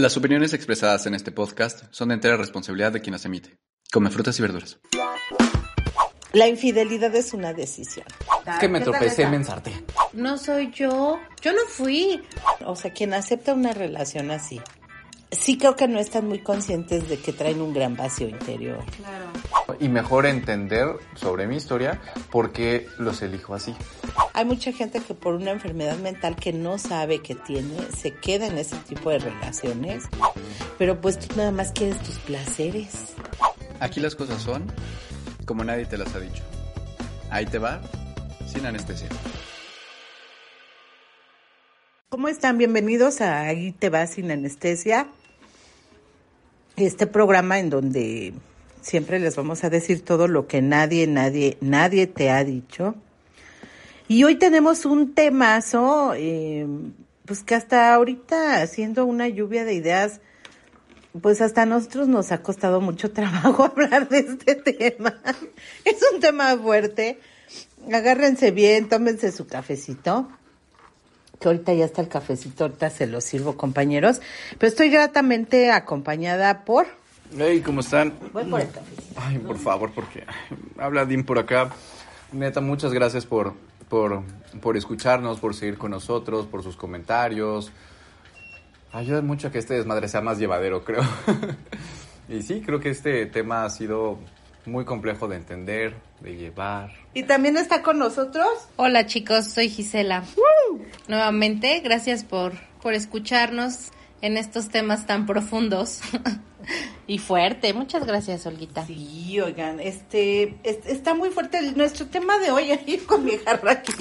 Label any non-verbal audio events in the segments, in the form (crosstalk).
Las opiniones expresadas en este podcast son de entera responsabilidad de quien las emite. Come frutas y verduras. La infidelidad es una decisión. Es que me tropecé en mensarte. No soy yo. Yo no fui. O sea, quien acepta una relación así, sí creo que no están muy conscientes de que traen un gran vacío interior. Claro. Y mejor entender sobre mi historia por qué los elijo así. Hay mucha gente que por una enfermedad mental que no sabe que tiene, se queda en ese tipo de relaciones, pero pues tú nada más quieres tus placeres. Aquí las cosas son como nadie te las ha dicho. Ahí te va, sin anestesia. ¿Cómo están? Bienvenidos a Ahí te va sin anestesia. Este programa en donde siempre les vamos a decir todo lo que nadie, nadie, nadie te ha dicho. Y hoy tenemos un temazo, eh, pues que hasta ahorita haciendo una lluvia de ideas, pues hasta nosotros nos ha costado mucho (laughs) trabajo hablar de este tema. Es un tema fuerte. Agárrense bien, tómense su cafecito. Que ahorita ya está el cafecito, ahorita se lo sirvo, compañeros. Pero estoy gratamente acompañada por. Hey, ¿cómo están? Voy por el cafecito. Ay, por favor, porque habla Dim por acá. Neta, muchas gracias por, por, por escucharnos, por seguir con nosotros, por sus comentarios. Ayuda mucho a que este desmadre sea más llevadero, creo. (laughs) y sí, creo que este tema ha sido muy complejo de entender, de llevar. Y también está con nosotros. Hola chicos, soy Gisela. Nuevamente, gracias por, por escucharnos en estos temas tan profundos y fuerte. Muchas gracias, Olguita. Sí, oigan, este, es- está muy fuerte el- nuestro tema de hoy. (laughs) Ahí con mi jarra aquí.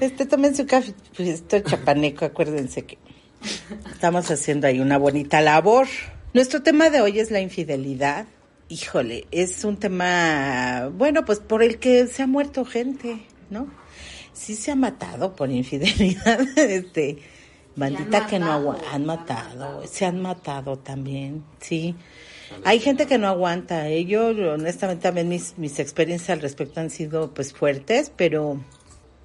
Este, tomen su café. Pues esto es chapaneco, acuérdense que estamos haciendo ahí una bonita labor. Nuestro tema de hoy es la infidelidad. Híjole, es un tema, bueno, pues por el que se ha muerto gente, ¿no? Sí se ha matado por infidelidad, (laughs) este, bandita que no han matado, se han matado también, sí. Hay gente que no aguanta, ¿eh? yo honestamente también mis, mis experiencias al respecto han sido pues fuertes, pero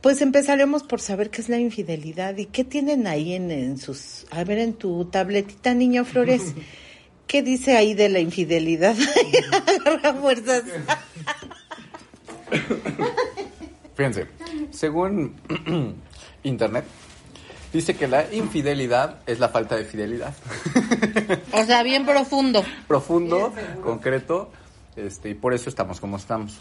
pues empezaremos por saber qué es la infidelidad y qué tienen ahí en, en sus, a ver en tu tabletita, niño Flores, (laughs) ¿qué dice ahí de la infidelidad? (laughs) Agarra fuerzas. Fíjense, según internet, dice que la infidelidad es la falta de fidelidad. O sea, bien profundo. Profundo, concreto, este, y por eso estamos como estamos.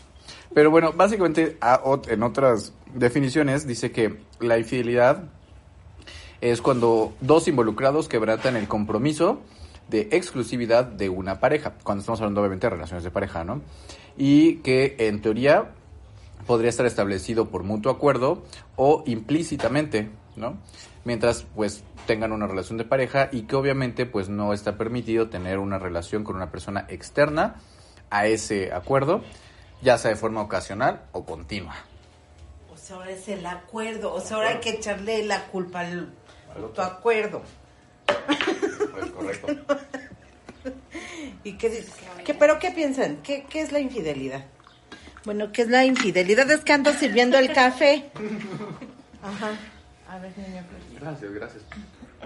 Pero bueno, básicamente a- en otras definiciones dice que la infidelidad es cuando dos involucrados quebrantan el compromiso de exclusividad de una pareja, cuando estamos hablando obviamente de relaciones de pareja, ¿no? Y que en teoría podría estar establecido por mutuo acuerdo o implícitamente, ¿no? Mientras pues tengan una relación de pareja y que obviamente pues no está permitido tener una relación con una persona externa a ese acuerdo, ya sea de forma ocasional o continua. O sea, ahora es el acuerdo, o sea, ahora hay que echarle la culpa al tu acuerdo. Pues correcto. ¿Y qué? ¿Qué- pero qué piensan? ¿Qué, ¿Qué es la infidelidad? Bueno, ¿qué es la infidelidad? Es que ando sirviendo el café. Ajá. A ver, niña. Gracias, gracias.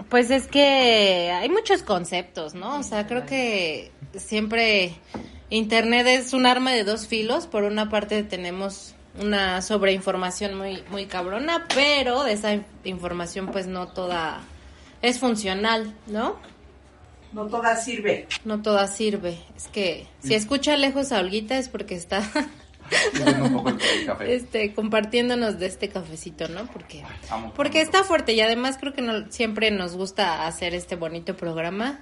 Pues es que hay muchos conceptos, ¿no? O sea, creo que siempre Internet es un arma de dos filos. Por una parte tenemos una sobreinformación muy, muy cabrona, pero de esa in- información pues no toda es funcional, ¿no? No toda sirve. No toda sirve. Es que si escucha lejos a Olguita es porque está (laughs) Sirviendo un poco el, el café. este compartiéndonos de este cafecito, ¿no? Porque porque está fuerte y además creo que no, siempre nos gusta hacer este bonito programa.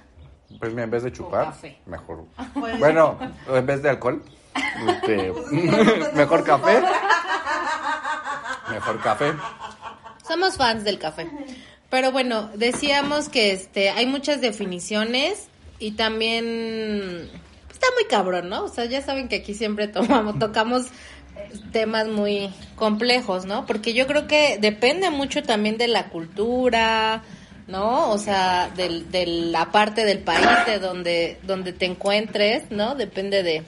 Pues mira, en vez de chupar, café. mejor. (laughs) Bueno, en vez de alcohol, este, (laughs) mejor café. Mejor café. Somos fans del café. Pero bueno, decíamos que este hay muchas definiciones y también está muy cabrón, ¿no? O sea, ya saben que aquí siempre tomamos, (laughs) tocamos temas muy complejos, ¿no? Porque yo creo que depende mucho también de la cultura, ¿no? O sea, del- de, la parte del país de donde, donde te encuentres, ¿no? Depende de,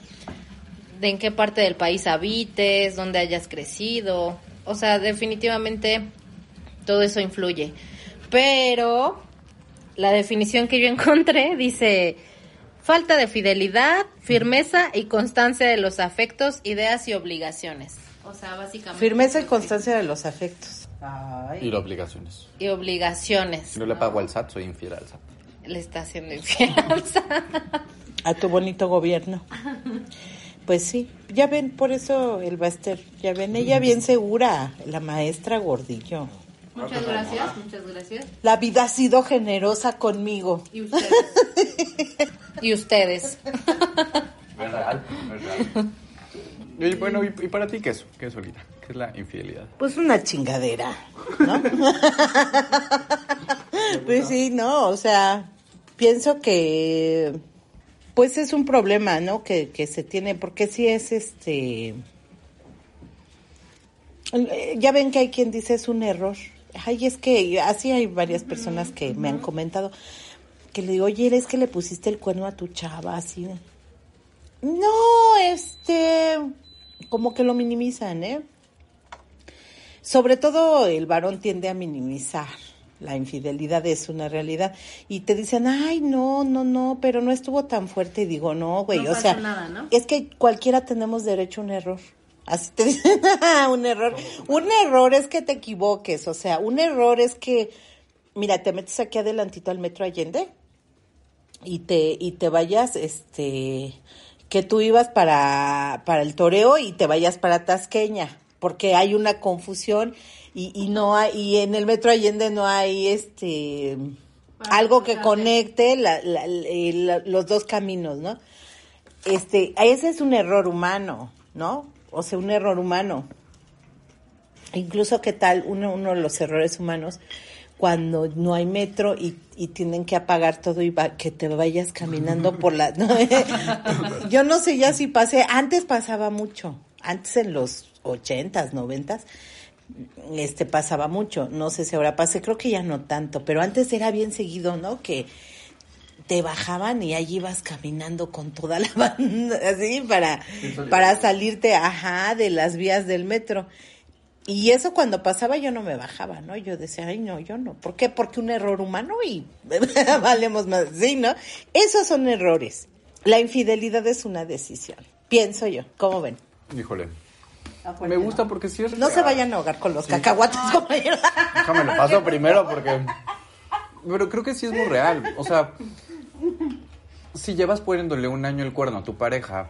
de en qué parte del país habites, dónde hayas crecido. O sea, definitivamente todo eso influye. Pero la definición que yo encontré dice falta de fidelidad, firmeza y constancia de los afectos, ideas y obligaciones. O sea, básicamente. Firmeza y constancia de los afectos. Ay. Y las obligaciones. Y obligaciones. Si no le pago al SAT, soy infiel al SAT. Le está haciendo infiel. (laughs) al SAT. A tu bonito gobierno. Pues sí, ya ven, por eso el Baster, ya ven, ella bien segura, la maestra Gordillo. Muchas gracias, muchas gracias. La vida ha sido generosa conmigo. Y ustedes. (laughs) y ustedes. Es real, es real. Y bueno, ¿y, y para ti qué es? ¿Qué es, Olita? ¿Qué es la infidelidad? Pues una chingadera, ¿no? (laughs) pues sí, no, o sea, pienso que pues es un problema, ¿no? Que, que se tiene, porque sí es este... eh, Ya ven que hay quien dice es un error. Ay, es que así hay varias personas que me han comentado que le digo, oye, es que le pusiste el cuerno a tu chava, así. No, este, como que lo minimizan, ¿eh? Sobre todo el varón tiende a minimizar. La infidelidad es una realidad. Y te dicen, ay, no, no, no, pero no estuvo tan fuerte. Y digo, no, güey, No o sea, nada, ¿no? es que cualquiera tenemos derecho a un error. Así te (laughs) dicen, un error. Un error es que te equivoques, o sea, un error es que, mira, te metes aquí adelantito al metro Allende y te, y te vayas, este, que tú ibas para, para el toreo y te vayas para Tasqueña, porque hay una confusión y, y no hay, y en el metro Allende no hay este algo que conecte la- la- la- los dos caminos, ¿no? Este, ese es un error humano, ¿no? O sea, un error humano. Incluso, ¿qué tal uno, uno de los errores humanos cuando no hay metro y, y tienen que apagar todo y va- que te vayas caminando por la... (laughs) Yo no sé ya si pasé, antes pasaba mucho, antes en los ochentas, noventas, este pasaba mucho, no sé si ahora pase, creo que ya no tanto, pero antes era bien seguido, ¿no? Que te bajaban y ahí ibas caminando con toda la (laughs) banda, así, para, para salirte, ajá, de las vías del metro. Y eso cuando pasaba yo no me bajaba, ¿no? Yo decía, ay, no, yo no. ¿Por qué? Porque un error humano y (laughs) valemos más, ¿sí, no? Esos son errores. La infidelidad es una decisión, pienso yo. ¿Cómo ven? Híjole. Me gusta porque sí es No se vayan a ahogar con los cacahuates, compañeros. Déjame lo paso primero porque... Pero creo que sí es muy real. O sea, si llevas poniéndole un año el cuerno a tu pareja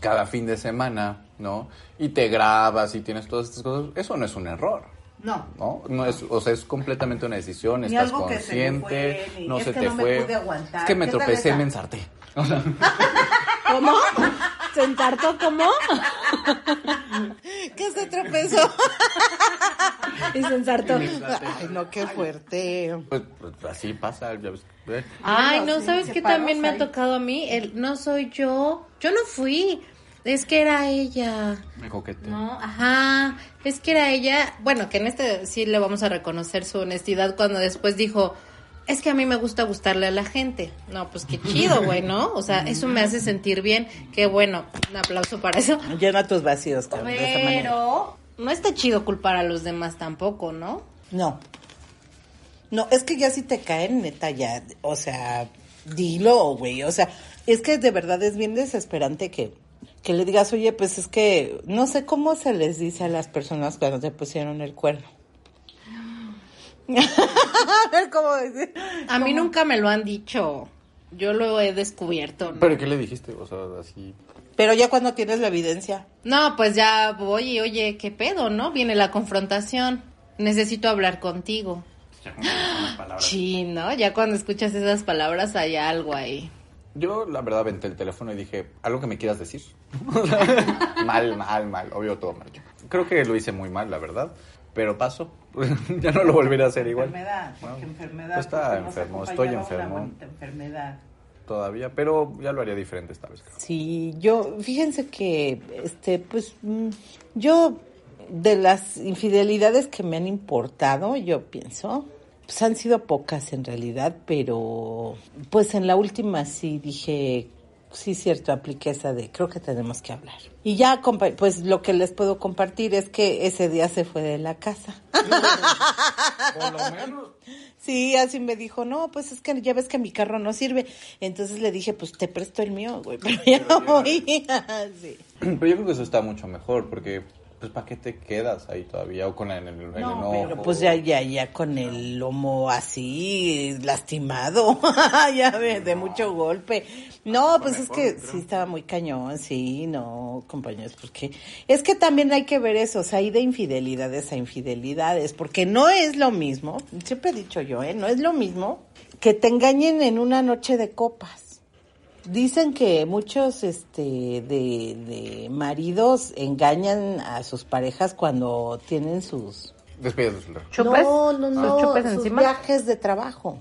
cada fin de semana, ¿no? Y te grabas y tienes todas estas cosas, eso no es un error. No. ¿No? no es, o sea, es completamente una decisión, Ni estás se consciente, fue, ni- no es se que te no me fue. pude aguantar. Es que me ¿Qué tal tropecé, esa? me ensarté. O sea, ¿Cómo? ¿Se ensartó cómo? ¿Qué se tropezó? Y se ensartó. Ay, no, qué fuerte. pues, pues, así pasa, ya ves. Ay, no, sí, ¿sabes qué también me ha tocado a mí? El, no soy yo. Yo no fui. Es que era ella. Me coquete. No, ajá. Es que era ella. Bueno, que en este sí le vamos a reconocer su honestidad cuando después dijo. Es que a mí me gusta gustarle a la gente. No, pues qué chido, güey, ¿no? O sea, eso me hace sentir bien. Qué bueno. Un aplauso para eso. Llena tus vacíos, cabrón, de esa manera. Pero no está chido culpar a los demás tampoco, ¿no? No. No, es que ya si te caen, neta, ya, o sea, dilo, güey. O sea, es que de verdad es bien desesperante que, que le digas, oye, pues es que no sé cómo se les dice a las personas cuando te pusieron el cuerno. (laughs) a ver cómo decir. A mí nunca me lo han dicho. Yo lo he descubierto. ¿no? ¿Pero qué le dijiste? O sea, así... Pero ya cuando tienes la evidencia. No, pues ya voy y oye, ¿qué pedo, no? Viene la confrontación. Necesito hablar contigo. Sí, ¿no? Ya cuando escuchas esas palabras hay algo ahí. Yo, la verdad, aventé el teléfono y dije, ¿algo que me quieras decir? (laughs) (laughs) mal, mal, mal. Obvio, todo mal. Creo que lo hice muy mal, la verdad. Pero pasó. (laughs) ya no lo volveré a hacer igual. Enfermedad, porque No, enfermedad. está enfermo, estoy enfermo. enfermedad. Todavía, pero ya lo haría diferente esta vez. creo. Sí, yo, fíjense que, este, pues, mm, yo, de las infidelidades que me han importado, yo pienso, pues han sido pocas en realidad, pero, pues en la última sí dije, sí, cierto, apliqué esa de, creo que tenemos que hablar. Y ya, pues lo que les puedo compartir es que ese día se fue de la casa. (laughs) Por lo menos. Sí, así me dijo, no, pues es que ya ves que mi carro no sirve. Entonces le dije, pues te presto el mío, güey, pero ya no voy. (laughs) sí. (clears throat) Pero yo creo que eso está mucho mejor, porque, pues, ¿para qué te quedas ahí todavía? O con el, el, el No, enojo. pero pues ya, ya, ya con el lomo así, lastimado, (laughs) ya ve, de mucho golpe. No, pues es que sí estaba muy cañón, sí, no, compañeros, porque es que también hay que ver eso, o sea, hay de infidelidades a infidelidades, porque no es lo mismo, siempre he dicho yo, ¿eh? No es lo mismo que te engañen en una noche de copas. Dicen que muchos este de, de maridos engañan a sus parejas cuando tienen sus Zulema. ¿Chupes? no, no, ¿Sus no, chupes sus encima? viajes de trabajo.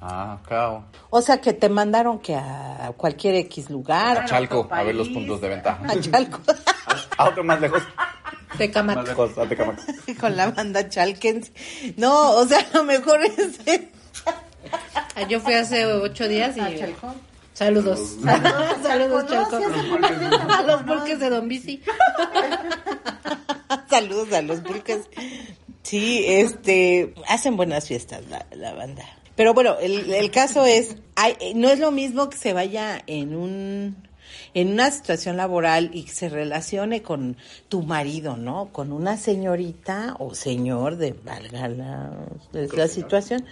Ah, cao. O sea, que te mandaron que a cualquier X lugar. A Chalco, a ver los puntos de ventaja. A Chalco. (laughs) A otro más lejos. Tecamac. (laughs) Con la banda Chalquense. No, o sea, a lo mejor es... Ah, Yo fui hace ocho días y... ¿A Chalco? Saludos. (laughs) (laughs) (laughs) Saludos. A los pulques de Don Bici. Saludos a los pulques. Sí, este, hacen buenas fiestas la, la banda. Pero bueno, el, el caso es, hay, no es lo mismo que se vaya en un en una situación laboral y que se relacione con tu marido, ¿no? Con una señorita o señor de valga la, es la situación.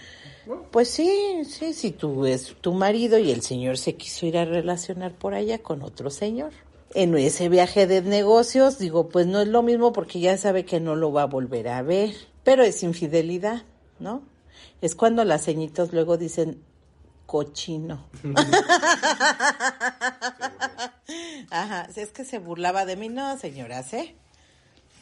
Pues sí, sí, si tú es tu marido y el señor se quiso ir a relacionar por allá con otro señor. En ese viaje de negocios, digo, pues no es lo mismo porque ya sabe que no lo va a volver a ver. Pero es infidelidad, ¿no? Es cuando las ceñitos luego dicen cochino. (laughs) Ajá, es que se burlaba de mí, no, señoras, ¿eh?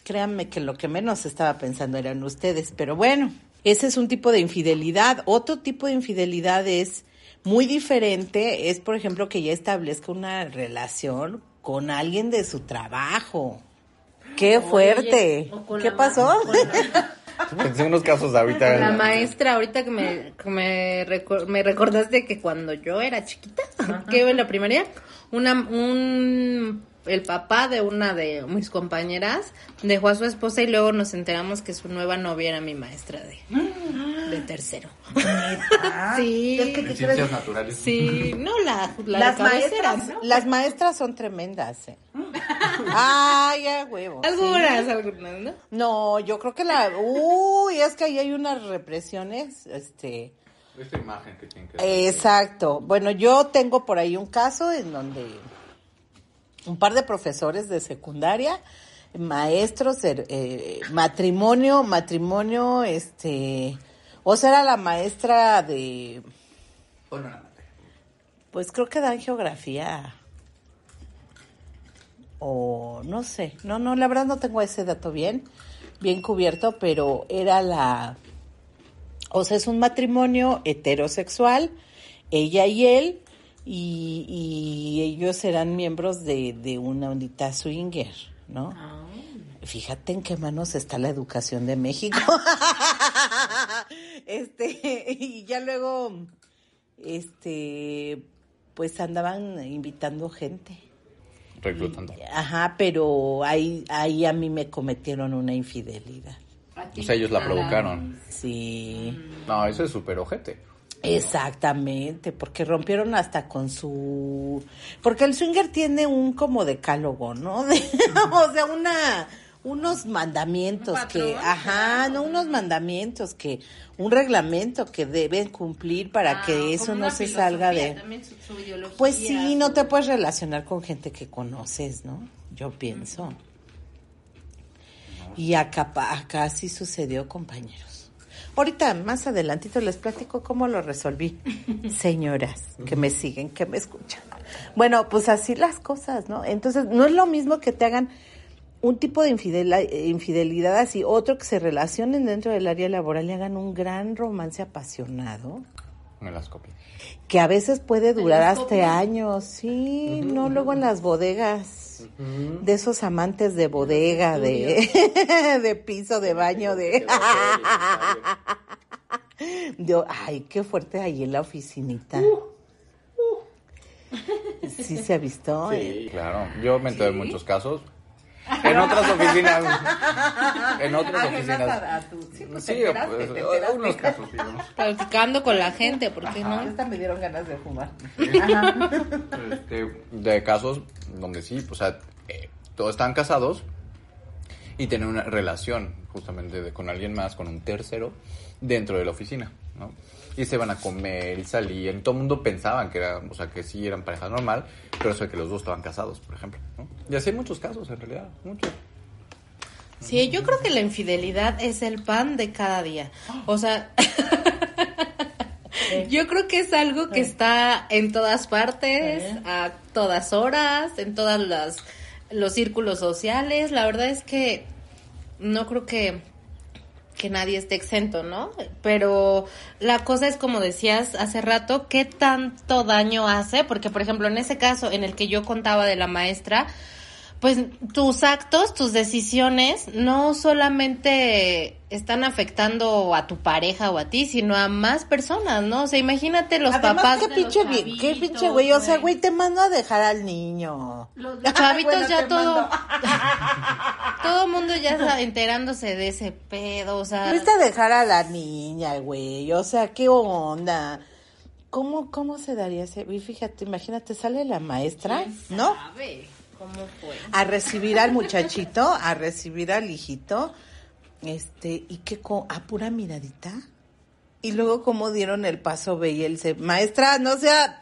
Créanme que lo que menos estaba pensando eran ustedes, pero bueno, ese es un tipo de infidelidad. Otro tipo de infidelidad es muy diferente, es por ejemplo que ya establezca una relación con alguien de su trabajo. ¡Qué fuerte! ¿Qué pasó? (laughs) Pensé en unos casos ahorita. La maestra, ahorita que me, que me, recor- me recordaste que cuando yo era chiquita, que iba en la primaria, una, un, el papá de una de mis compañeras dejó a su esposa y luego nos enteramos que su nueva novia era mi maestra de, de tercero. (laughs) sí. Es que ciencias naturales. Sí, no la, la las maestras, ¿no? las maestras son tremendas, ¿eh? (laughs) Ay, ya huevo. sí. Algunas, algunas, ¿no? No, yo creo que la, uy, es que ahí hay unas represiones, este, Esta imagen que tienen que Exacto. Bueno, yo tengo por ahí un caso en donde un par de profesores de secundaria, maestros, er- eh, matrimonio, matrimonio, este, o sea, era la maestra de, pues creo que dan geografía. O no sé, no, no, la verdad no tengo ese dato bien, bien cubierto, pero era la, o sea, es un matrimonio heterosexual, ella y él, y, y ellos eran miembros de, de una ondita swinger, ¿no? Fíjate en qué manos está la educación de México. (laughs) este, y ya luego, este, pues andaban invitando gente. Reclutando. Ajá, pero ahí, ahí a mí me cometieron una infidelidad. O sea, ellos la provocaron. Sí. No, eso es súper ojete. Exactamente, porque rompieron hasta con su... Porque el swinger tiene un como decálogo, ¿no? (laughs) De- o sea, una unos mandamientos que, ajá, no unos mandamientos que, un reglamento que deben cumplir para que eso no se salga de... Pues sí, no te puedes relacionar con gente que conoces, ¿no? Yo pienso. Y acá, acá sí sucedió, compañeros. Ahorita, más adelantito, les platico cómo lo resolví. (laughs) Señoras que me siguen, que me escuchan. Bueno, pues así las cosas, ¿no? Entonces, no es lo mismo que te hagan un tipo de infidelidad así, otro que se relacionen dentro del área laboral y hagan un gran romance apasionado, Me las copio. que a veces puede durar hasta copias? años, sí, no luego en las bodegas, de esos amantes de bodega, de, (laughs) de piso, de baño, de... de- (laughs) ay, qué fuerte ahí en la oficinita. Sí se ha visto. eh. Claro, yo me enteré de muchos casos. (laughs) En otras oficinas. En otras oficinas. Sí, pues, unos casos, digamos. Platicando con la gente, ¿por qué no? Ahorita me dieron ganas de fumar. Este, de casos donde sí, o sea, eh, todos están casados y tienen una relación justamente de- con alguien más, con un tercero, dentro de la oficina, ¿no? Y se van a comer y salían. Todo el mundo pensaban que era, o sea, que sí eran pareja normal, pero eso de que los dos estaban casados, por ejemplo, ¿no? Y así hay muchos casos, en realidad, muchos. Sí, yo creo que la infidelidad es el pan de cada día. O sea, (laughs) yo creo que es algo que está en todas partes, a todas horas, en todas las los círculos sociales. La verdad es que no creo que que nadie esté exento, ¿no? Pero la cosa es como decías hace rato, ¿qué tanto daño hace? Porque, por ejemplo, en ese caso en el que yo contaba de la maestra, pues tus actos, tus decisiones no solamente están afectando a tu pareja o a ti, sino a más personas, ¿no? O sea, imagínate los Además, papás qué pinche, vi- qué chavitos, pinche güey. O sea, güey, te mando a dejar al niño. Los, los (laughs) chavitos Bueno, ya todo, (laughs) todo mundo ya está enterándose de ese pedo, o sea, Fuiste a dejar a la niña, güey. O sea, ¿qué onda? ¿Cómo, cómo se daría ese? Y fíjate, imagínate, sale la maestra, ¿no? ¿sabe cómo fue? A recibir al muchachito, a recibir al hijito, este, y que con, a pura miradita. Y luego cómo dieron el paso B y él se, maestra, no sea...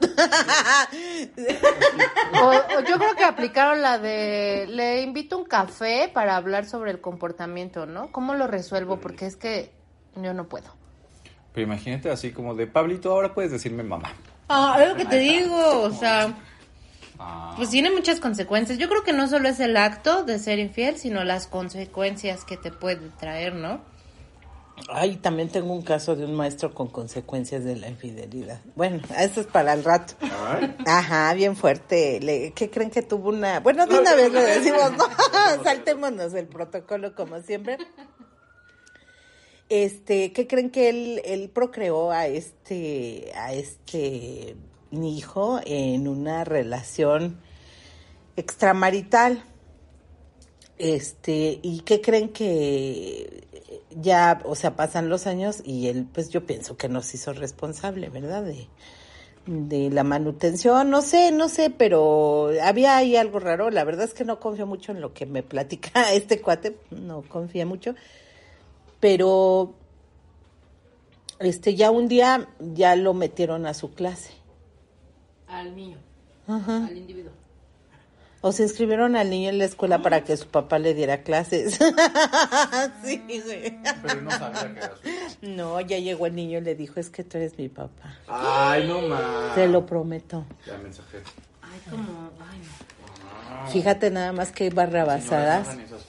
O, o yo creo que aplicaron la de le invito un café para hablar sobre el comportamiento, ¿no? ¿Cómo lo resuelvo? Porque es que yo no puedo. Pero imagínate así como de, Pablito, ahora puedes decirme mamá. Ah, es lo que te digo, o sea, Ah, pues tiene muchas consecuencias. Yo creo que no solo es el acto de ser infiel, sino las consecuencias que te puede traer, ¿no? Ay, también tengo un caso de un maestro con consecuencias de la infidelidad. Bueno, esto es para el rato. Ajá, bien fuerte. Le- ¿Qué creen que tuvo una? Bueno, de una vez le decimos, no, (laughs) (laughs) saltémonos el protocolo como siempre. Este, ¿qué creen que él, él procreó a este, a este hijo en una relación extramarital? Este, ¿y qué creen que ya, o sea, pasan los años y él, pues yo pienso que nos hizo responsable, ¿verdad? De, de la manutención, no sé, no sé, pero había ahí algo raro. La verdad es que no confío mucho en lo que me platica (laughs) este cuate, no confía mucho. Pero, este, ya un día ya lo metieron a su clase. Al niño, Ajá. al individuo. O se inscribieron al niño en la escuela para que su papá le diera clases. (laughs) sí, güey. Pero no sabía que era su... No, ya llegó el niño y le dijo, es que tú eres mi papá. Ay, no más. Te lo prometo. Ya mensajero. Ay, como, ay, no. Fíjate nada más que barrabasadas. Señoras.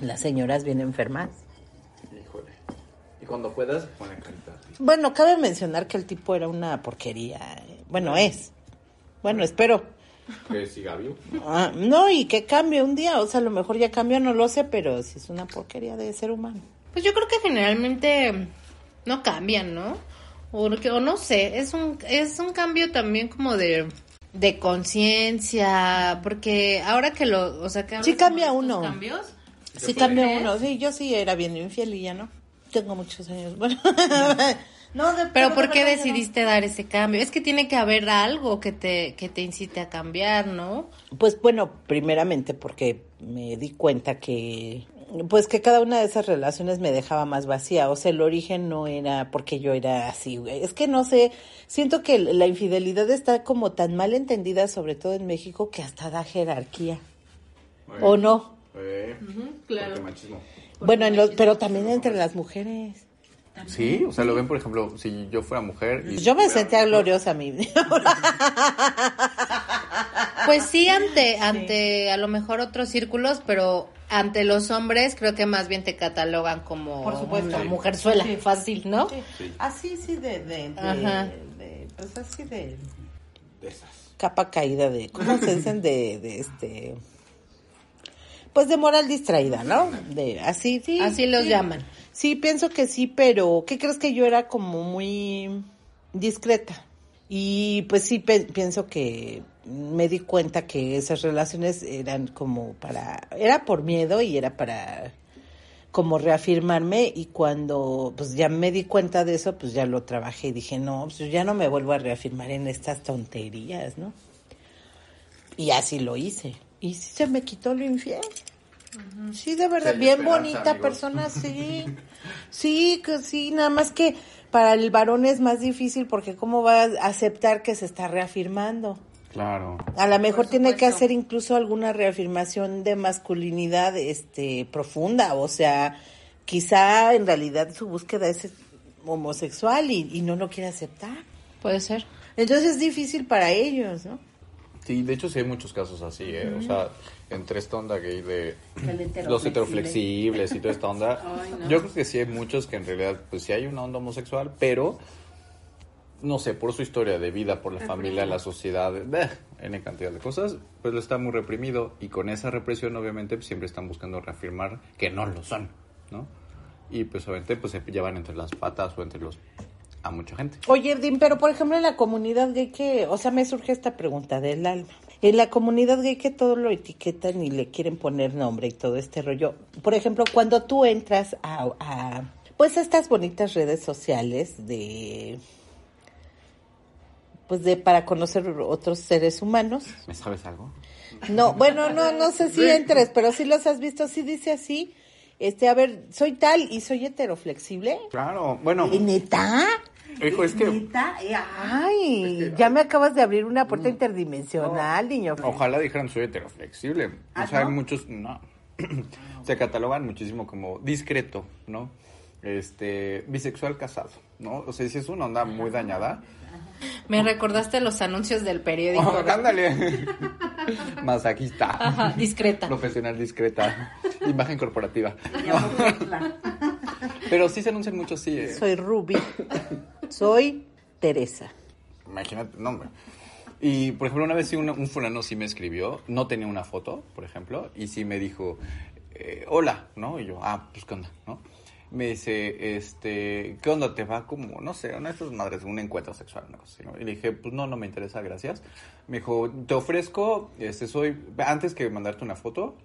Las señoras vienen enfermas. Híjole. Y cuando puedas, ponle carita. Bueno, cabe mencionar que el tipo era una porquería. eh. Bueno, es. Bueno, espero. Que siga vivo. Ah, no, y que cambie un día. O sea, a lo mejor ya cambió, no lo sé, pero si es una porquería de ser humano. Pues yo creo que generalmente no cambian, ¿no? O, que- o no sé, es un, es un cambio también como de, de conciencia, porque ahora que lo, o sea, que Sí cambia uno. cambios, Sí cambia uno. Sí, yo sí era bien infiel y ya no. Tengo muchos años. Bueno. (laughs) no, de- Pero de ¿por qué decidiste dar ese cambio? Es que tiene que haber algo que te, que te incite a cambiar, ¿no? Pues bueno, primeramente porque me di cuenta que pues que cada una de esas relaciones me dejaba más vacía, o sea, el origen no era porque yo era así, güey. Es que no sé, siento que la infidelidad está como tan mal entendida, sobre todo en México, que hasta da jerarquía. ¿O no? Claro. porque machismo. Bueno, en los, pero también entre las mujeres. Sí, o sea, lo ven, por ejemplo, si yo fuera mujer. Y Yo me sentía gloriosa a mí. Pues sí, ante, ante a lo mejor otros círculos, pero ante los hombres creo que más bien te catalogan como Por supuesto. una mujerzuela, Sí. fácil, ¿no? Sí. Así, sí, de, de, de, Ajá. de- pues así de De esas. capa caída de, ¿cómo se dicen? De, de este, pues de moral distraída, ¿no? De, así, sí. Así los sí. llaman. Sí, pienso que sí, pero ¿qué crees que yo era como muy discreta? Y pues sí, pienso que me di cuenta que esas relaciones eran como para, era por miedo y era para como reafirmarme y cuando pues ya me di cuenta de eso, pues ya lo trabajé y dije, no, pues yo ya no me vuelvo a reafirmar en estas tonterías, ¿no? Y así lo hice. Y sí se me quitó lo infiel. Sí, de verdad, bien bonita amigos. persona, (laughs) sí. Sí, que sí, nada más que para el varón es más difícil porque cómo va a aceptar que se está reafirmando. Claro. A lo mejor tiene que hacer incluso alguna reafirmación de masculinidad este profunda, o sea, quizá en realidad su búsqueda es homosexual y, y no lo quiere aceptar. Puede ser. Entonces es difícil para ellos, ¿no? Sí, de hecho sí hay muchos casos así, ¿eh? O sea, entre esta onda gay de heteroflexible. los heteroflexibles y toda esta onda, (laughs) yo creo que sí hay muchos que en realidad, pues sí hay una onda homosexual, pero, no sé, por su historia de vida, por la familia, la sociedad, eh, N cantidad de cosas, pues lo está muy reprimido y con esa represión obviamente pues, siempre están buscando reafirmar que no lo son, ¿no? Y pues obviamente pues se llevan entre las patas o entre los... a mucha gente. Oye, Dim, pero por ejemplo en la comunidad gay que, o sea, me surge esta pregunta del alma. En la comunidad gay que todo lo etiquetan y le quieren poner nombre y todo este rollo. Por ejemplo, cuando tú entras a, a pues a estas bonitas redes sociales de pues de para conocer otros seres humanos. ¿Me sabes algo? No, bueno, no, no sé si entres, pero si los has visto, sí dice así. Este, a ver, soy tal y soy heteroflexible. Claro, bueno, ¿Y ¿Neta? hijo, es que... ¿Neta? Eh, Ay, ya me acabas de abrir una puerta interdimensional, niño. Ojalá dijeran soy heteroflexible. ¿Ah, o sea, no? hay muchos, no. (clears throat) Se catalogan muchísimo como discreto, ¿no? Este, bisexual casado, ¿no? O sea, si es una onda muy dañada. Me recordaste los anuncios del periódico. Oh, ándale. (laughs) Masajista. Ajá, discreta. Profesional discreta. Imagen corporativa. (laughs) Pero sí se anuncian mucho así, ¿eh? Soy Ruby. Soy Teresa. Imagínate, no, hombre. Y, por ejemplo, una vez sí un, un fulano sí me escribió, no tenía una foto, por ejemplo, y sí me dijo, eh, hola, ¿no? Y yo, ah, pues, ¿qué onda, no? Me dice, este, ¿qué onda? ¿Te va como, no sé, una de estas madres, un encuentro sexual, una cosa así, ¿no? Y le dije, pues, no, no me interesa, gracias. Me dijo, te ofrezco, este, soy, antes que mandarte una foto,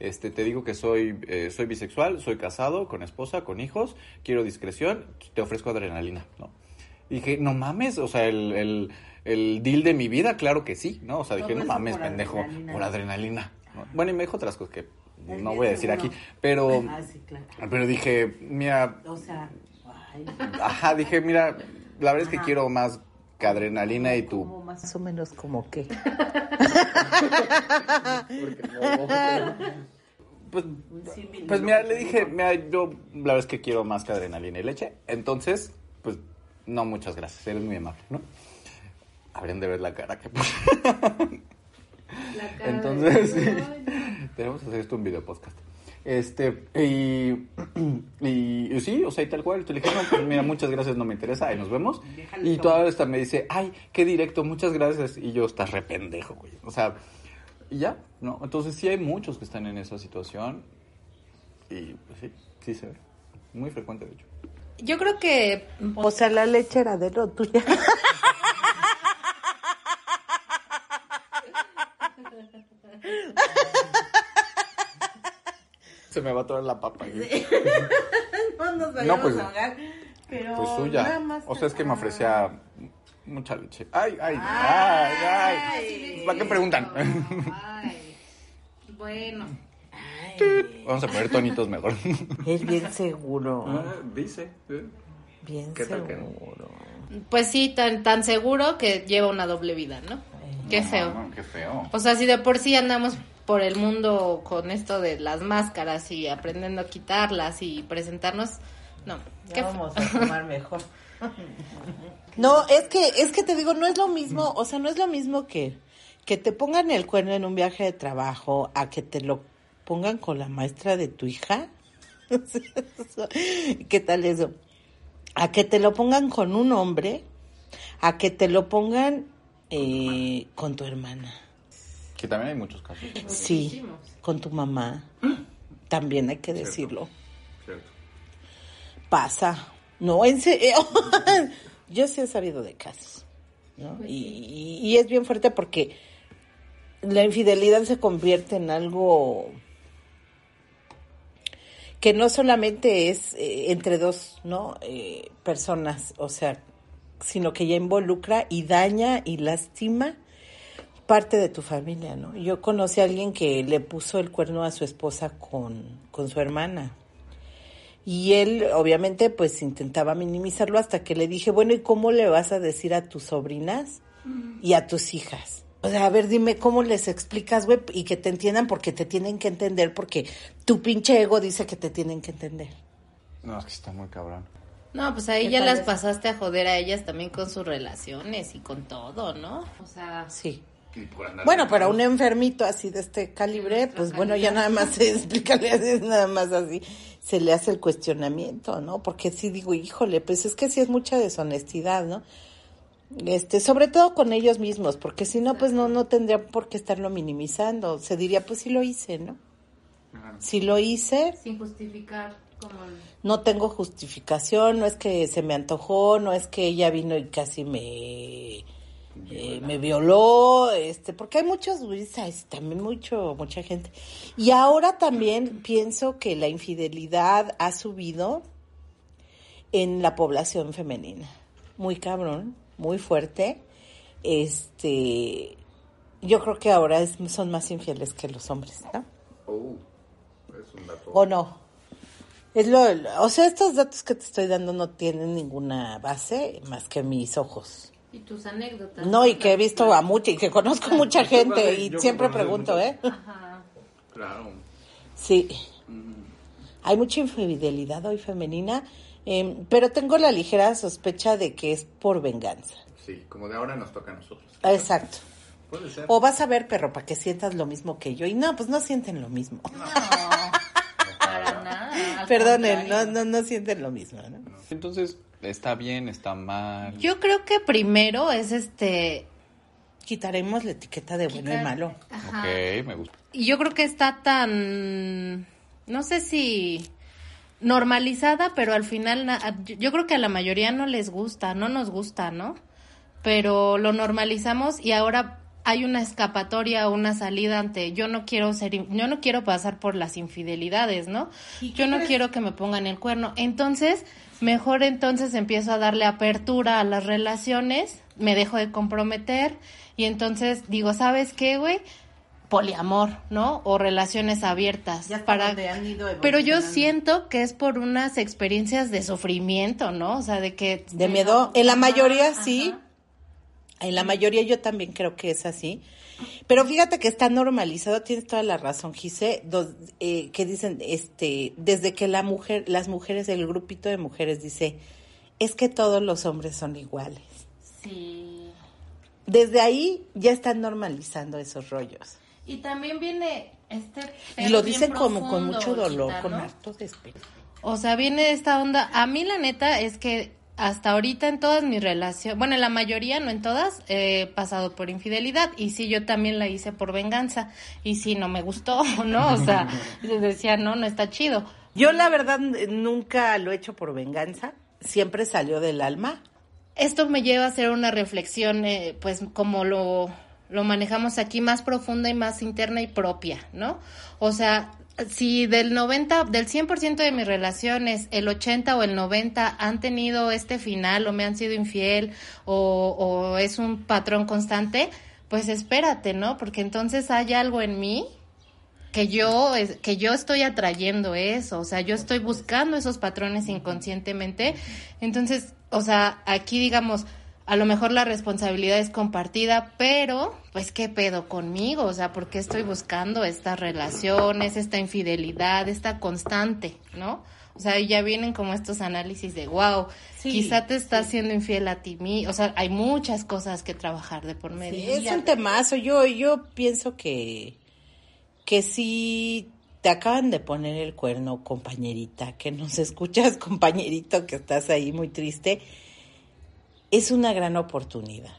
este, te digo que soy, eh, soy bisexual, soy casado, con esposa, con hijos, quiero discreción, te ofrezco adrenalina, ¿no? Y dije, no mames, o sea, el, el, el deal de mi vida, claro que sí, ¿no? O sea, dije, no mames, pendejo, por adrenalina. ¿no? Bueno, y me dijo otras cosas que no voy a decir aquí, pero, (laughs) Ah, sí, claro. pero dije, mira, O sea, ay, ajá, dije, mira, la verdad es que quiero más que adrenalina y tu... como más o menos como que. Pues, pues mira, le dije, mira, yo la verdad es que quiero más que adrenalina y leche. Entonces, pues, no, muchas gracias, eres muy amable, ¿no? Habrían de ver la cara que Entonces, sí, (laughs) tenemos que hacer esto un video podcast. Este, y, (clears throat) y, y sí, o sea, y tal cual. Te le dije, no, pues mira, muchas gracias, no me interesa, ahí nos vemos. Y toda esta me dice, ay, qué directo, muchas gracias. Y yo, estás re pendejo, güey. O sea, y ya, ¿no? Entonces sí hay muchos que están en esa situación. Y pues sí, sí se ve. Muy frecuente, de hecho. Yo creo que O sea, la leche era de lo tuya. (laughs) Se me va toda la papa. ahí. (laughs) no nos vayamos pues, a ahogar, pero Pues suya. nada más O sea, es que me ah. ofrecía mucha leche. Ay, ay, ay, ay. ¿Para qué preguntan? Ay, bueno. Vamos a poner tonitos mejor. (laughs) Es bien seguro. dice. Bien ¿Qué tal que no? seguro. Pues sí, tan, tan seguro que lleva una doble vida, ¿no? Qué feo. No, qué feo. O sea, si de por sí andamos por el mundo con esto de las máscaras y aprendiendo a quitarlas y presentarnos, no. Qué vamos a tomar mejor. (laughs) No, es que, es que te digo, no es lo mismo, o sea, no es lo mismo que, que te pongan el cuerno en un viaje de trabajo a que te lo pongan con la maestra de tu hija. (laughs) ¿Qué tal eso? A que te lo pongan con un hombre, a que te lo pongan eh, con tu hermana. Que también hay muchos casos. Sí, con tu mamá. También hay que decirlo. Cierto. Pasa. No, en serio. (laughs) Yo sí he sabido de casos. ¿no? Y, y- y es bien fuerte porque la infidelidad se convierte en algo que no solamente es eh, entre dos no Eh, personas, o sea, sino que ya involucra y daña y lastima parte de tu familia, ¿no? Yo conocí a alguien que le puso el cuerno a su esposa con, con su hermana. Y él, obviamente, pues intentaba minimizarlo hasta que le dije, bueno, ¿y cómo le vas a decir a tus sobrinas y a tus hijas? O sea, a ver, dime cómo les explicas, güey, y que te entiendan porque te tienen que entender, porque tu pinche ego dice que te tienen que entender. No, es que está muy cabrón. No, pues ahí ¿Qué ya las pasaste a joder a ellas también con sus relaciones y con todo, ¿no? O sea, Sí. Bueno, para un enfermito así de este calibre, pues bueno, ya nada más se (laughs) explícale así, nada más así, se le hace el cuestionamiento, ¿no? Porque sí digo, híjole, pues es que sí es mucha deshonestidad, ¿no? Este, sobre todo con ellos mismos, porque si no, pues no, no tendría por qué estarlo minimizando. Se diría, pues sí lo hice, ¿no? Si lo hice, sin justificar como el- no tengo justificación, no es que se me antojó, no es que ella vino y casi me eh, me violó, este, porque hay muchos suicidas, también mucho, mucha gente. Y ahora también (clears throat) pienso que la infidelidad ha subido en la población femenina. Muy cabrón, muy fuerte. Este, yo creo que ahora es- son más infieles que los hombres, ¿no? Oh, es un dato. ¿O no? Es lo, o sea, estos datos que te estoy dando no tienen ninguna base más que mis ojos. Y tus anécdotas. No, y que he visto a mucha y que conozco mucha gente y siempre muchas. pregunto, ¿eh? Ajá. Claro. Sí. Hay mucha infidelidad hoy femenina, em, pero tengo la ligera sospecha de que es por venganza. Sí, como de ahora nos toca a nosotros. Exacto. Puede ser. O vas a ver, perro, para que sientas lo mismo que yo. Y no, pues no sienten lo mismo. Para nada. (laughs) Perdonen, no, no, no sienten lo mismo, ¿no? Entonces, ¿está bien? ¿Está mal? Yo creo que primero es este. Quitaremos la etiqueta de bueno y malo. Ajá. Ok, me gusta. Y yo creo que está tan, no sé si normalizada, pero al final na- yo- creo que a la mayoría no les gusta, no nos gusta, ¿no? Pero lo normalizamos y ahora hay una escapatoria, una salida ante yo no quiero ser, yo no quiero pasar por las infidelidades, ¿no? Yo no quiero que me pongan el cuerno. Entonces, mejor entonces empiezo a darle apertura a las relaciones, me dejo de comprometer y entonces digo, ¿sabes qué, güey? poliamor, ¿no? O relaciones abiertas. Ya para donde han ido Pero yo siento que es por unas experiencias de sufrimiento, ¿no? O sea, de que... De miedo. En la mayoría Ajá, sí. ajá. En la mayoría yo también creo que es así. Pero fíjate que está normalizado, tienes toda la razón, Gise, dos- eh, que dicen, este, desde que la mujer, las mujeres, el grupito de mujeres dice, es que todos los hombres son iguales. Sí. Desde ahí ya están normalizando esos rollos. Y también viene este... Y lo dicen como con mucho dolor, Chita, con harto despecho. O sea, viene esta onda. A mí la neta es que hasta ahorita en todas mis relaciones, bueno, en la mayoría, no en todas, he pasado por infidelidad. Y sí, yo también la hice por venganza. Y sí, no me gustó, (laughs) ¿no? O sea, (laughs) decía, no, no está chido. Yo la verdad nunca lo he hecho por venganza, siempre salió del alma. Esto me lleva a hacer una reflexión, eh, pues como lo, lo manejamos aquí, más profunda y más interna y propia, ¿no? O sea, si del 90, del 100% de mis relaciones, el 80 o el 90 han tenido este final o me han sido infiel o, o es un patrón constante, pues espérate, ¿no? Porque entonces hay algo en mí que yo que yo estoy atrayendo eso, o sea, yo estoy buscando esos patrones inconscientemente. Entonces, o sea, aquí digamos, a lo mejor la responsabilidad es compartida, pero pues qué pedo conmigo, o sea, ¿por qué estoy buscando estas relaciones, esta infidelidad, esta constante, ¿no? O sea, ya vienen como estos análisis de, wow, Sí, quizá te estás siendo infiel a ti mismo, o sea, hay muchas cosas que trabajar de por medio. Sí, es un temazo. Yo, yo pienso que, que sí te acaban de poner el cuerno, compañerita, que nos (laughs) escuchas, compañerito, que estás ahí muy triste, es una gran oportunidad.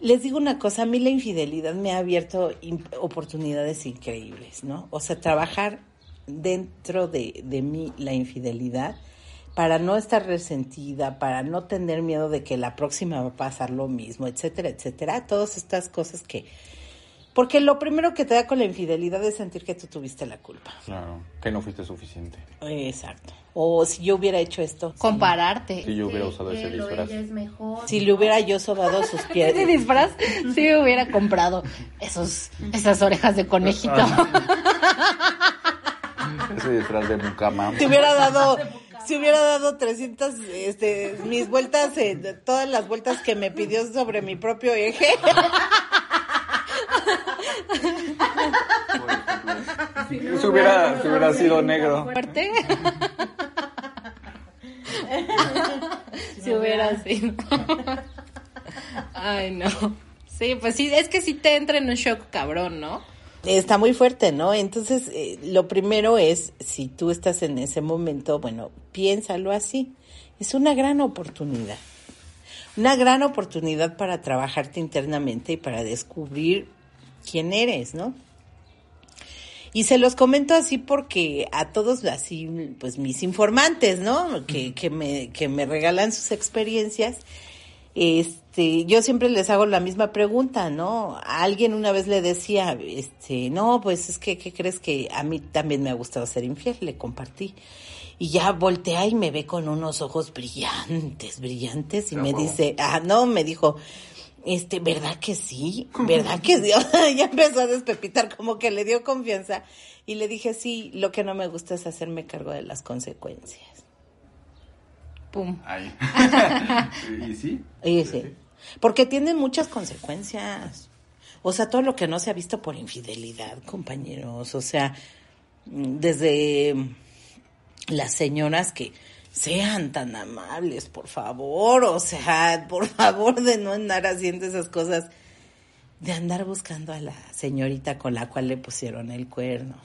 Les digo una cosa, a mí la infidelidad me ha abierto oportunidades increíbles, ¿no? O sea, trabajar dentro de, de mí la infidelidad para no estar resentida, para no tener miedo de que la próxima va a pasar lo mismo, etcétera, etcétera. Todas estas cosas que... Porque lo primero que te da con la infidelidad es sentir que tú tuviste la culpa. Claro, que no fuiste suficiente. Exacto. O si yo hubiera hecho esto. Compararte. Si yo hubiera usado ese disfraz. Si le hubiera yo sobado sus (laughs) pies. Ese disfraz sí me hubiera comprado esos, esas orejas de conejito. ese disfraz de mucama. Te hubiera dado si hubiera dado 300, este, mis vueltas, eh, todas las vueltas que me pidió sobre mi propio eje. (laughs) si hubiera, si hubiera sido negro. ¿Fuerte? si hubiera sido. Ay, no. Sí, pues sí, es que sí te entra en un shock cabrón, ¿no? Está muy fuerte, ¿no? Entonces, eh, lo primero es, si tú estás en ese momento, bueno, piénsalo así. Es una gran oportunidad. Una gran oportunidad para trabajarte internamente y para descubrir quién eres, ¿no? Y se los comento así porque a todos así, pues mis informantes, ¿no? Que, que, me, que me regalan sus experiencias, este, yo siempre les hago la misma pregunta, ¿no? A alguien una vez le decía, este, no, pues es que, ¿qué crees que a mí también me ha gustado ser infiel? Le compartí. Y ya voltea y me ve con unos ojos brillantes, brillantes, y me dice, ah, no, me dijo, este, ¿verdad que sí? ¿Verdad que sí? (laughs) ya empezó a despepitar, como que le dio confianza. Y le dije, sí, lo que no me gusta es hacerme cargo de las consecuencias. Pum. Ahí. (laughs) ¿Y sí? Y sí. Porque tienen muchas consecuencias. O sea, todo lo que no se ha visto por infidelidad, compañeros. O sea, desde las señoras que sean tan amables, por favor. O sea, por favor de no andar haciendo esas cosas. De andar buscando a la señorita con la cual le pusieron el cuerno.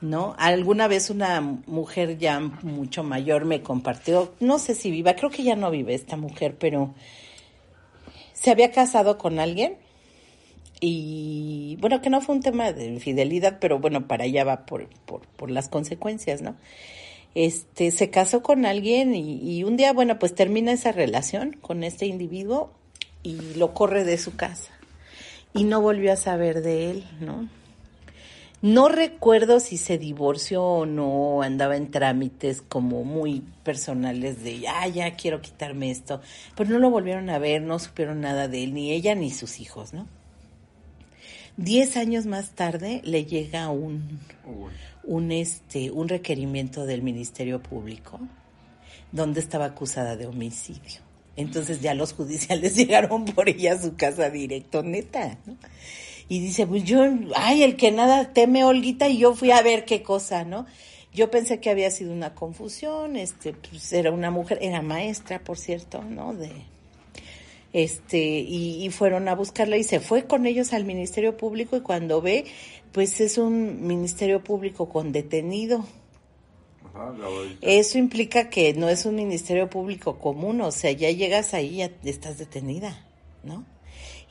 ¿no? Alguna vez una mujer ya mucho mayor me compartió, no sé si viva, creo que ya no vive esta mujer, pero se había casado con alguien y bueno, que no fue un tema de infidelidad, pero bueno, para allá va por, por, por las consecuencias, ¿no? Este, se casó con alguien y, un día, bueno, pues termina esa relación con este individuo y lo corre de su casa y no volvió a saber de él, ¿no? No recuerdo si se divorció o no, andaba en trámites como muy personales de, ah, ya quiero quitarme esto, pero no lo volvieron a ver, no supieron nada de él, ni ella ni sus hijos, ¿no? Diez años más tarde le llega un, un, este, un requerimiento del Ministerio Público donde estaba acusada de homicidio. Entonces ya los judiciales (laughs) llegaron por ella a su casa directo, neta, ¿no? y dice, pues yo, ay, el que nada teme, Olguita, y yo fui a ver qué cosa, ¿no? Yo pensé que había sido una confusión, este, pues era una mujer, era maestra, por cierto, ¿no? De, este, y, y fueron a buscarla y se fue con ellos al Ministerio Público y cuando ve, pues es un Ministerio Público con detenido. Eso implica que no es un Ministerio Público común, o sea, ya llegas ahí, ya estás detenida, ¿no?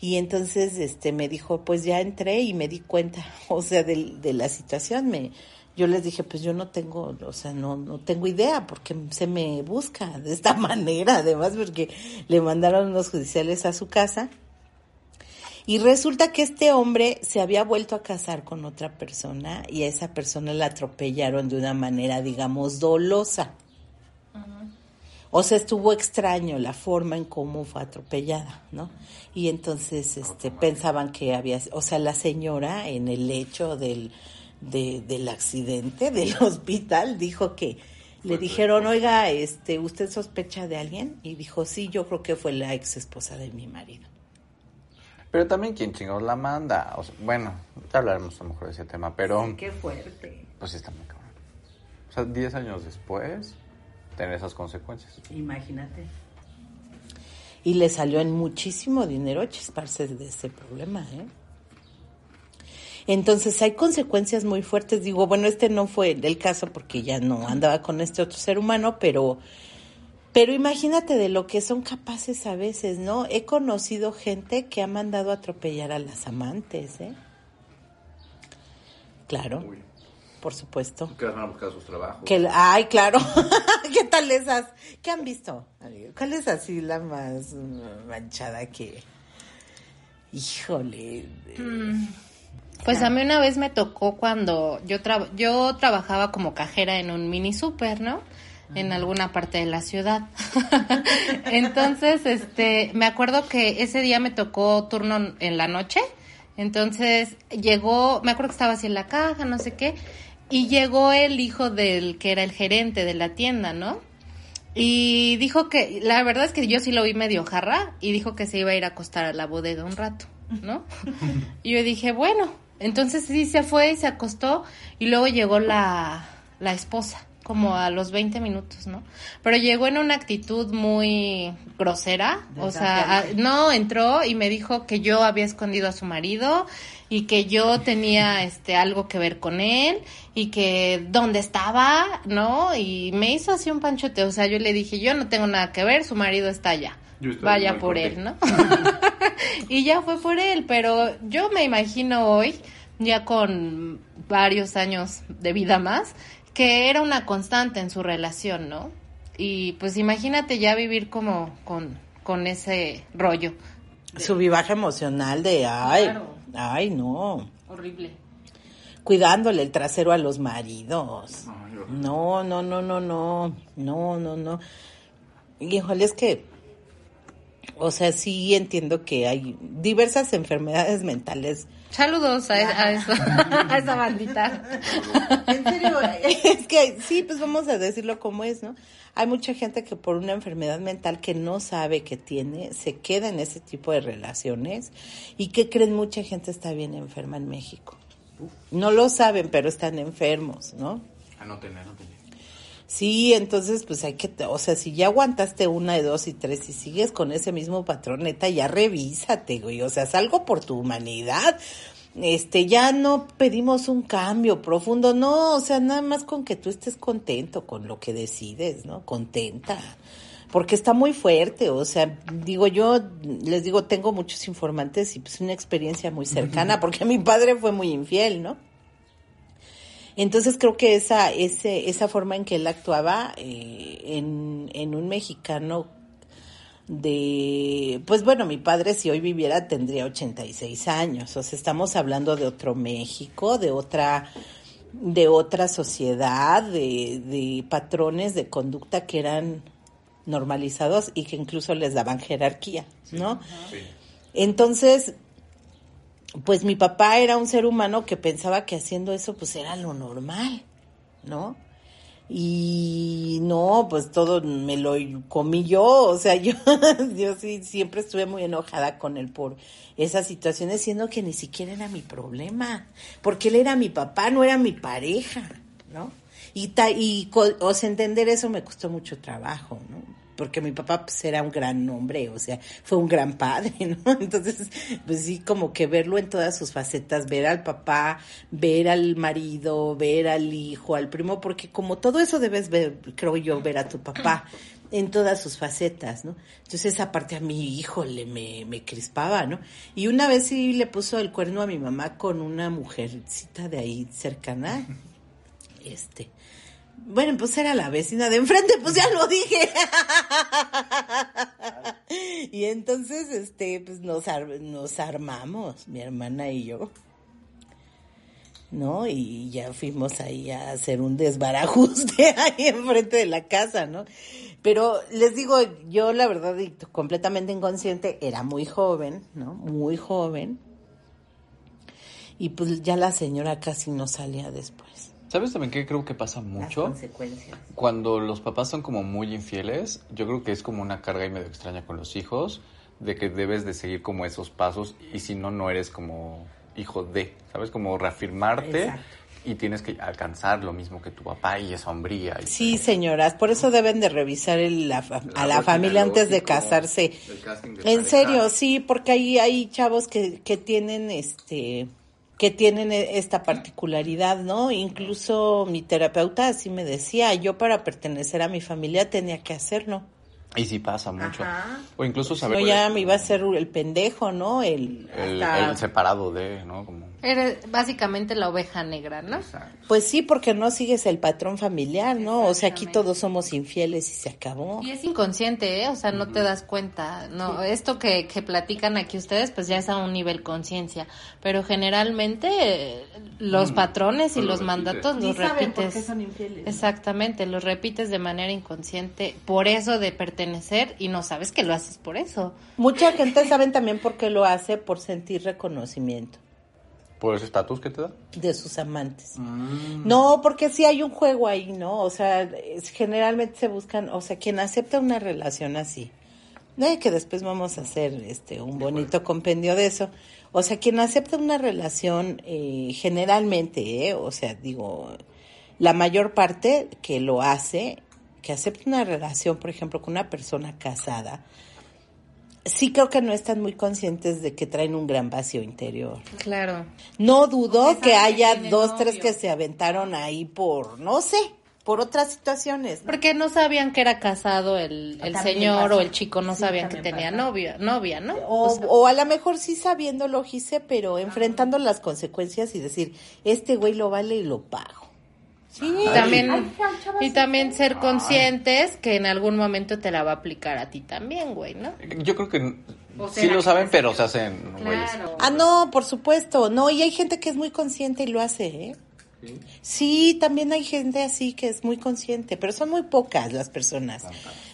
Y entonces este me dijo, pues ya entré y me di cuenta, (laughs) o sea, de, de la situación. Me, yo les dije, pues yo no tengo, o sea, no, no tengo idea porque se me busca (laughs) de esta manera, además porque le mandaron los judiciales a su casa. Y resulta que este hombre se había vuelto a casar con otra persona y a esa persona la atropellaron de una manera, digamos, dolosa. O sea, estuvo extraño la forma en cómo fue atropellada, ¿no? Y entonces este, pensaban que había, o sea, la señora en el lecho del, de, del accidente del (laughs) hospital dijo que le dijeron, oiga, este, ¿usted sospecha de alguien? Y dijo, sí, yo creo que fue la ex esposa de mi marido. Pero también, ¿quién chingados la manda? O sea, bueno, ya hablaremos a lo mejor de ese tema, pero... Qué fuerte. Pues está muy cabrón. O sea, 10 años después tener esas consecuencias. Imagínate. Y le salió en muchísimo dinero chisparse de ese problema, ¿eh? Entonces hay consecuencias muy fuertes. Digo, bueno, este no fue el caso porque ya no andaba con este otro ser humano, pero, pero imagínate de lo que son capaces a veces, ¿no? He conocido gente que ha mandado a atropellar a las amantes, ¿eh? Claro, Uy, por supuesto. que van a buscar sus trabajos. Que, ay, claro. (laughs) ¿Qué tal esas? ¿Qué han visto? ¿Cuál es así la más mm, manchada que... Híjole. Pues a mí una vez me tocó cuando yo tra- yo trabajaba como cajera en un mini super, ¿no? En alguna parte de la ciudad. (laughs) Entonces, este, me acuerdo que ese día me tocó turno en la noche. Entonces llegó, me acuerdo que estaba así en la caja, no sé qué, y llegó el hijo del que era el gerente de la tienda, ¿no? Y dijo que, la verdad es que yo sí lo vi medio jarra y dijo que se iba a ir a acostar a la bodega un rato, ¿no? (laughs) Y yo dije, bueno, entonces sí se fue y se acostó y luego llegó la, la esposa, como a los 20 minutos, ¿no? Pero llegó en una actitud muy grosera, o sea, a- no, entró y me dijo que yo había escondido a su marido y que yo tenía (laughs) este algo que ver con él y que dónde estaba, ¿no? Y me hizo así un panchote, o sea, yo le dije, yo no tengo nada que ver, su marido está allá. Vaya por él. ¿no? (laughs) (laughs) y ya fue por él, pero yo me imagino hoy, ya con varios años de vida más, que era una constante en su relación, ¿no? Y pues imagínate ya vivir como con, con ese rollo. Su vivaje emocional de, ay, Claro. ay, no. Horrible. Cuidándole el trasero a los maridos. No, no, no, no, no, no, no, no. Híjole, es que, o sea, sí entiendo que hay diversas enfermedades mentales. Saludos a, a eso, (laughs) a esa bandita. En serio, (laughs) es que sí, pues vamos a decirlo como es, ¿no? Hay mucha gente que por una enfermedad mental que no sabe que tiene, se queda en ese tipo de relaciones y que creen mucha gente está bien enferma en México. No lo saben, pero están enfermos, ¿no? Anoten, anoten. Sí, entonces pues hay que, o sea, si ya aguantaste una, dos y tres y sigues con ese mismo patrón, neta, ya revísate, güey, o sea, salgo por tu humanidad. Este, ya no pedimos un cambio profundo, no, o sea, nada más con que tú estés contento con lo que decides, ¿no? Contenta. Porque está muy fuerte, o sea, digo yo, les digo, tengo muchos informantes y pues una experiencia muy cercana, porque mi padre fue muy infiel, ¿no? Entonces creo que esa, ese, esa forma en que él actuaba eh, en, en un mexicano de, pues bueno, mi padre si hoy viviera tendría 86 años, o sea, estamos hablando de otro México, de otra, de otra sociedad, de, de patrones de conducta que eran normalizados y que incluso les daban jerarquía, ¿no? Entonces, pues mi papá era un ser humano que pensaba que haciendo eso pues era lo normal, ¿no? Y no, pues todo me lo comí yo, o sea, (laughs) yo, yo sí siempre estuve muy enojada con él por esas situaciones, siendo que ni siquiera era mi problema, porque él era mi papá, no era mi pareja, ¿no? Y, ta, y entender eso me costó mucho trabajo, ¿no? Porque mi papá pues era un gran hombre, o sea, fue un gran padre, (laughs) ¿no? Entonces, pues sí, como que verlo en todas sus facetas, ver al papá, ver al marido, ver al hijo, al primo, porque como todo eso debes ver, creo yo, ver a tu papá en todas sus facetas, ¿no? Entonces esa parte a mi hijo le me, me crispaba, ¿no? Y una vez sí le puso el cuerno a mi mamá con una mujercita de ahí cercana, (laughs) este, bueno, pues era la vecina de enfrente, pues ya lo dije. y entonces, este, pues nos, ar- nos armamos, mi hermana y yo. ¿No? Y ya fuimos ahí a hacer un desbarajuste (laughs) ahí enfrente de la casa, ¿no? Pero les digo, yo la verdad, completamente inconsciente, era muy joven, ¿no? Muy joven. Y pues ya la señora casi no salía después. ¿Sabes también qué creo que pasa Las mucho? consecuencias. Cuando los papás son como muy infieles, yo creo que es como una carga y medio extraña con los hijos, de que debes de seguir como esos pasos y si no, no eres como hijo de, ¿sabes? Como reafirmarte Exacto. y tienes que alcanzar lo mismo que tu papá y esa hombría. Y Sí, señoras, por eso deben de revisar el- la a la familia antes de casarse. En pareja. serio, sí, porque ahí hay chavos que, que tienen este que tienen e- esta particularidad, ¿no? Incluso mi terapeuta así me decía, yo para pertenecer a mi familia tenía que hacerlo. Y sí pasa mucho. Ajá. O incluso No, saber ya me iba a ser el pendejo, ¿no? El, el, hasta- el separado de, ¿no? Como... Eres básicamente la oveja negra, ¿no? Pues sí, porque no sigues el patrón familiar, ¿no? O sea, aquí todos somos infieles y se acabó. Y es inconsciente, ¿eh? O sea, no te das cuenta. No, esto que, que platican aquí ustedes, pues ya es a un nivel conciencia. Pero generalmente los patrones y Lo los mandatos Ni los saben por repites. qué son infieles. Exactamente, los repites de manera inconsciente por eso de pertenecer y no sabes que lo haces por eso. Mucha gente saben también por qué lo hace, por sentir reconocimiento ¿Por ese estatus que te da? de sus amantes. No, porque sí hay un juego ahí, ¿no? O sea, es- generalmente se buscan, o sea, quien acepta una relación así, eh, que después vamos a hacer este un bonito compendio de eso. O sea, quien acepta una relación eh, generalmente, eh, o sea, digo, la mayor parte que lo hace, que acepta una relación, por ejemplo, con una persona casada, sí creo que no están muy conscientes de que traen un gran vacío interior. Claro. No dudo que haya dos, novio. tres que se aventaron ahí por, no sé, por otras situaciones. ¿no? Porque no sabían que era casado el, el señor pasa. o el chico, no Sí, sabían que tenía pasa. novia, novia, ¿no? O, sea, o a lo mejor sí sabiéndolo, Gise, pero enfrentando las consecuencias y decir, este güey lo vale y lo pago. Sí, y también, Ay, y también ser conscientes que en algún momento te la va a aplicar a ti también, güey, ¿no? Yo creo que O sí lo saben, pero se hacen güeyes. Ah, no, por supuesto. No, y hay gente que es muy consciente y lo hace, ¿eh? Sí, también hay gente así que es muy consciente, pero son muy pocas las personas.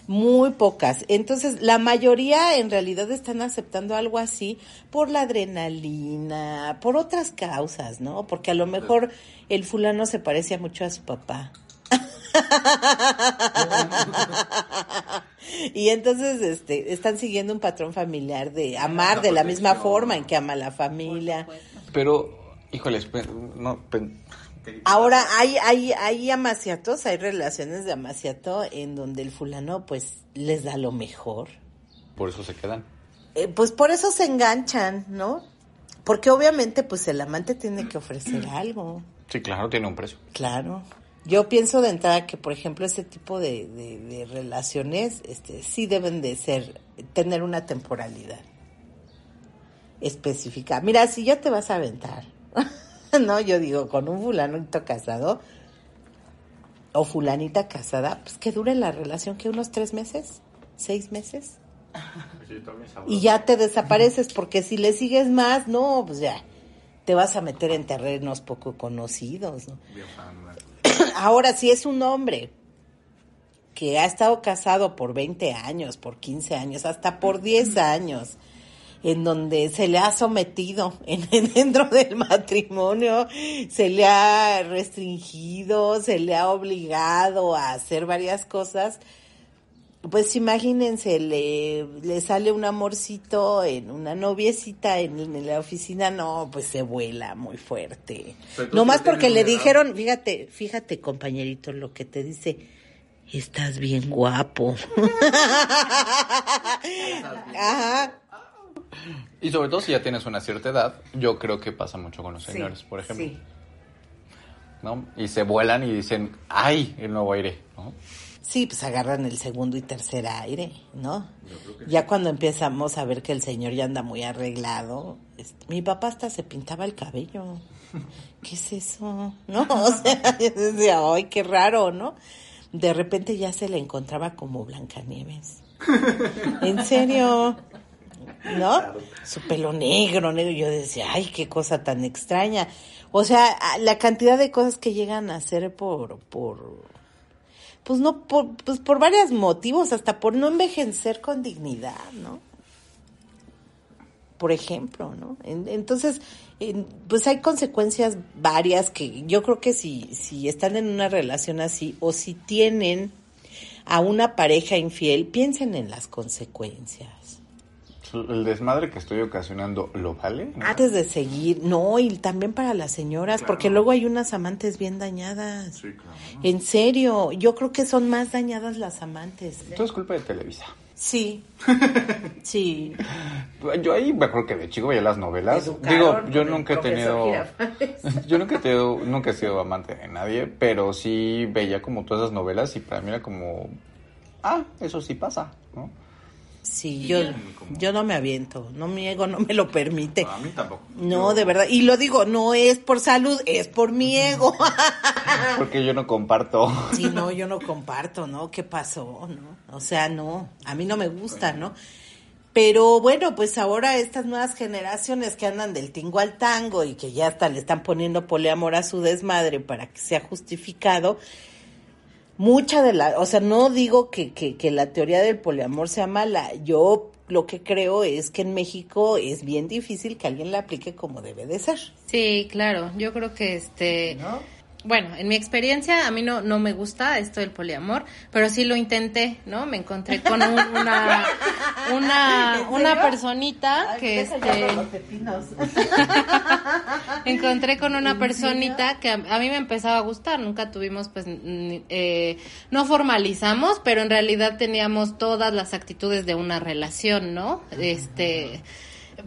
Muy pocas. Entonces, la mayoría en realidad están aceptando algo así por la adrenalina, por otras causas, ¿no? Porque a lo mejor el fulano se parece mucho a su papá. (laughs) y entonces este están siguiendo un patrón familiar de amar de la misma forma en que ama la familia. Pero, híjoles, no, Ahora hay hay hay amaciatos, hay relaciones de amaciato en donde el fulano pues les da lo mejor. por eso se quedan. Eh, pues por eso se enganchan, ¿no? Porque obviamente pues el amante tiene que ofrecer (clears throat) algo. Sí, claro, tiene un precio. Claro. Yo pienso de entrada que, por ejemplo, ese tipo de, de- de relaciones este, sí deben de ser, tener una temporalidad específica. Mira, si ya te vas a aventar, (laughs) (laughs) no, yo digo, con un fulanito casado o fulanita casada, pues que dure la relación, que unos tres meses, seis meses. Y ya te desapareces, porque si le sigues más, no, pues ya, te vas a meter en terrenos poco conocidos, ¿no? (clears throat) Ahora, si es un hombre que ha estado casado por 20 años, por 15 años, hasta por 10 (clears throat) años, en donde se le ha sometido en, (laughs) en- dentro del matrimonio, se le ha restringido, se le ha obligado a hacer varias cosas, pues imagínense, le, le sale un amorcito en una noviecita en, en la oficina, no, pues se vuela muy fuerte. No más porque le dijeron, fíjate, fíjate compañerito, lo que te dice, estás bien guapo. (laughs) Ajá. Y sobre todo si ya tienes una cierta edad, yo creo que pasa mucho con los señores, por ejemplo. Sí. ¿no? Y se vuelan y dicen, ¡ay! El nuevo aire, ¿no? Sí, pues agarran el segundo y tercer aire, ¿no? Ya cuando empezamos a ver que el señor ya anda muy arreglado, mi papá hasta se pintaba el cabello. ¿Qué es eso? (laughs) ¿No? O sea, (laughs) yo decía, ay, qué raro, ¿no? De repente ya se le encontraba como Blancanieves. (laughs) En serio, ¿no? Su pelo negro, negro. Yo decía, ay, qué cosa tan extraña. O sea, la cantidad de cosas que llegan a hacer por, por, pues no, por, pues por varios motivos, hasta por no envejecer con dignidad, ¿no? Por ejemplo, ¿no? En- entonces, en- pues hay consecuencias varias que yo creo que si, si están en una relación así o si tienen a una pareja infiel, piensen en las consecuencias. El desmadre que estoy ocasionando, ¿lo vale? ¿No? Antes de seguir, no, y también para las señoras, porque luego hay unas amantes bien dañadas. En serio, yo creo que son más dañadas las amantes. Todo es culpa de Televisa. Sí. (laughs) Sí. Yo ahí me acuerdo que de chico veía las novelas. Educaron Digo, (laughs) yo nunca he tenido... Yo nunca he tenido, nunca he sido amante de nadie, pero sí veía como todas esas novelas y para mí era como, ah, eso sí pasa, ¿no? Sí, yo, yo no me aviento, no mi ego no me lo permite. A mí tampoco. No, de verdad, y lo digo, no es por salud, es por mi ego. (laughs) Porque yo no comparto. Sí, no, yo no comparto, ¿no? ¿Qué pasó? ¿No? O sea, no, a mí no me gusta, ¿no? Pero bueno, pues ahora estas nuevas generaciones que andan del tingo al tango y que ya hasta le están poniendo poliamor a su desmadre para que sea justificado, mucha de la, o sea, no digo que, que, que la teoría del poliamor sea mala, yo lo que creo es que en México es bien difícil que alguien la aplique como debe de ser. Sí, claro. Yo creo que este. Bueno, en mi experiencia a mí no, no me gusta esto del poliamor, pero sí lo intenté, ¿no? Me encontré con un- una (laughs) una una personita que este (laughs) encontré con una personita que a, a mí me empezaba a gustar. Nunca tuvimos, pues, eh, no formalizamos, pero en realidad teníamos todas las actitudes de una relación, ¿no? Este,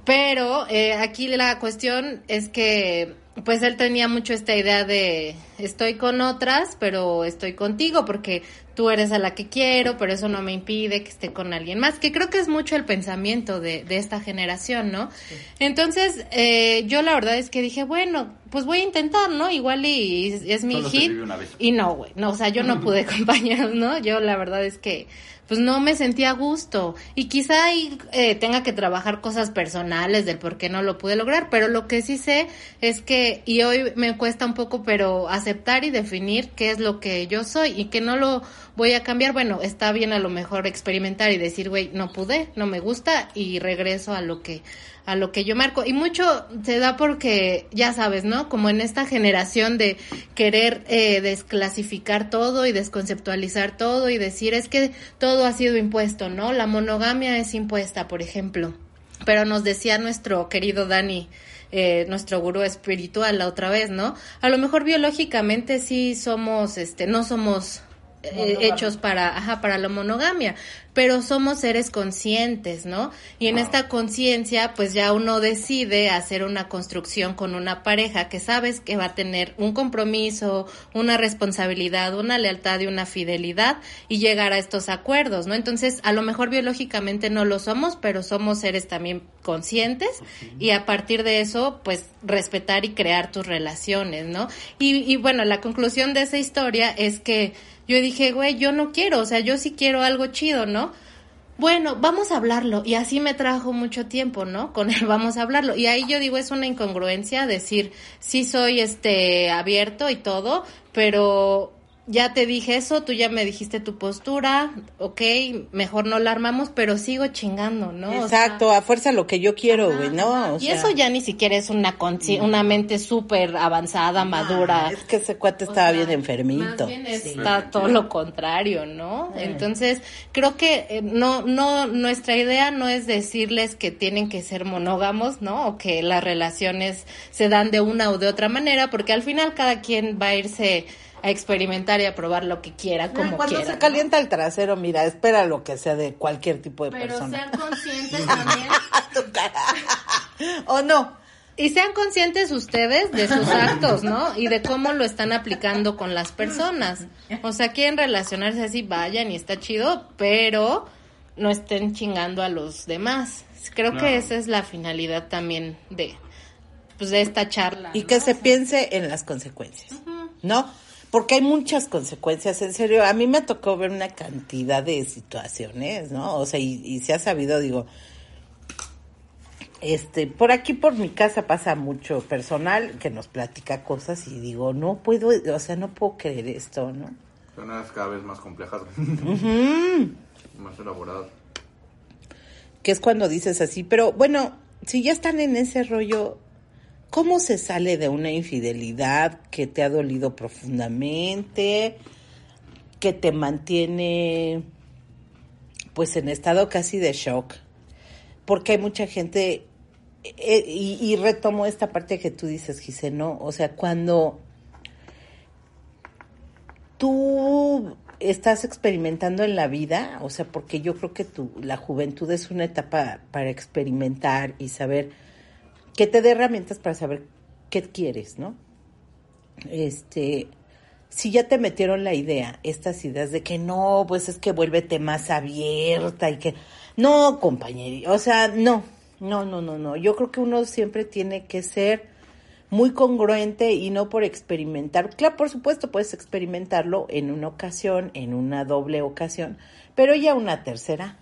pero eh, aquí la cuestión es que, pues, él tenía mucho esta idea de estoy con otras, pero estoy contigo porque tú eres a la que quiero, pero eso no me impide que esté con alguien más, que creo que es mucho el pensamiento de, de esta generación, ¿no? Entonces, eh, yo la verdad es que dije, bueno, pues voy a intentar, ¿no? Igual y, es mi Solo se hit. vive una vez. Y no, güey, no, o sea, yo no (laughs) pude (laughs) compañeros, ¿no? Yo la verdad es que, pues no me sentía a gusto. Y quizá ahí eh, tenga que trabajar cosas personales del por qué no lo pude lograr, pero lo que sí sé es que, y hoy me cuesta un poco, pero aceptar y definir qué es lo que yo soy y que no lo voy a cambiar. Bueno, está bien a lo mejor experimentar y decir, güey, no pude, no me gusta y regreso a lo que a lo que yo marco. Y mucho se da porque, ya sabes, ¿no? Como en esta generación de querer eh, desclasificar todo y desconceptualizar todo y decir es que todo ha sido impuesto, ¿no? La monogamia es impuesta, por ejemplo. Pero nos decía nuestro querido Dani, eh, nuestro gurú espiritual la otra vez, ¿no? A lo mejor biológicamente sí somos, este, no somos eh, hechos para, ajá, para la monogamia, pero somos seres conscientes, ¿no? Y en esta conciencia, pues ya uno decide hacer una construcción con una pareja que sabes que va a tener un compromiso, una responsabilidad, una lealtad y una fidelidad y llegar a estos acuerdos, ¿no? Entonces, a lo mejor biológicamente no lo somos, pero somos seres también conscientes y a partir de eso, pues respetar y crear tus relaciones, ¿no? Y, y bueno, la conclusión de esa historia es que yo dije, güey, yo no quiero, o sea, yo sí quiero algo chido, ¿no? Bueno, vamos a hablarlo. Y así me trajo mucho tiempo, ¿no? Con él vamos a hablarlo. Y ahí yo digo, es una incongruencia decir, sí soy este abierto y todo, pero ya te dije eso, tú ya me dijiste tu postura, ok, mejor no la armamos, pero sigo chingando, ¿no? O sea, Exacto, a fuerza lo que yo quiero, güey, ¿no? O y sea, eso ya ni siquiera es una consci- una mente súper avanzada, madura. Ah, es que ese cuate O estaba sea, bien enfermito. Más bien Sí. está todo lo contrario, ¿no? Entonces, creo que eh, no, no, nuestra idea no es decirles que tienen que ser monógamos, ¿no? O que las relaciones se dan de una o de otra manera, porque al final cada quien va a irse a experimentar y a probar lo que quiera, como Cuando quiera. se ¿no? calienta el trasero, mira, espera lo que sea de cualquier tipo de Pero persona. sean conscientes (laughs) también. Tu cara. ¿O no? Y sean conscientes ustedes de sus actos, ¿no? Y de cómo lo están aplicando con las personas. O sea, quieren relacionarse así, vayan y está chido, pero no estén chingando a los demás. Creo que esa es la finalidad también de, pues, de esta charla. Y ¿no? que se piense en las consecuencias, ¿no? Porque hay muchas consecuencias, en serio. A mí me tocó ver una cantidad de situaciones, ¿no? O sea, y, y se ha sabido, digo, este, por aquí por mi casa pasa mucho personal que nos platica cosas y digo, no puedo, o sea, no puedo creer esto, ¿no? Son unas cada vez más complejas. más elaboradas. que es cuando dices así, pero bueno, si ya están en ese rollo, ¿cómo se sale de una infidelidad que te ha dolido profundamente, que te mantiene pues en estado casi de shock? Porque hay mucha gente, eh, y, retomo esta parte que tú dices, Gise, ¿no? O sea, cuando tú estás experimentando en la vida, o sea, porque yo creo que tu, la juventud es una etapa para experimentar y saber que te dé herramientas para saber qué quieres, ¿no? Este, si ya te metieron la idea, estas ideas de que no, pues es que vuélvete más abierta y que no, compañero, o sea, no, no, no, no, no. Yo creo que uno siempre tiene que ser muy congruente y no por experimentar. Claro, por supuesto, puedes experimentarlo en una ocasión, en una doble ocasión, pero ya una tercera.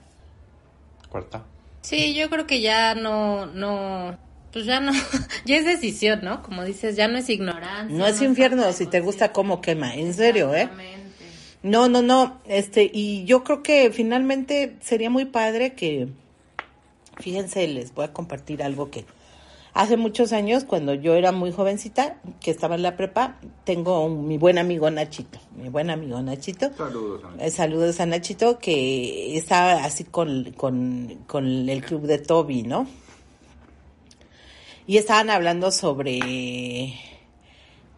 Cuarta. Sí, yo creo que ya no, no, pues ya no, (laughs) ya es decisión, ¿no? Como dices, ya no es ignorancia. No es infierno si te gusta cómo quema, en serio, ¿eh? No, no, no, este, y yo creo que finalmente sería muy padre que, fíjense, les voy a compartir algo que hace muchos años, cuando yo era muy jovencita, que estaba en la prepa, tengo un- mi buen amigo Nachito, mi buen amigo Nachito. Saludos. Eh, saludos a Nachito, que estaba así con, con, con el club de Toby, ¿no? Y estaban hablando sobre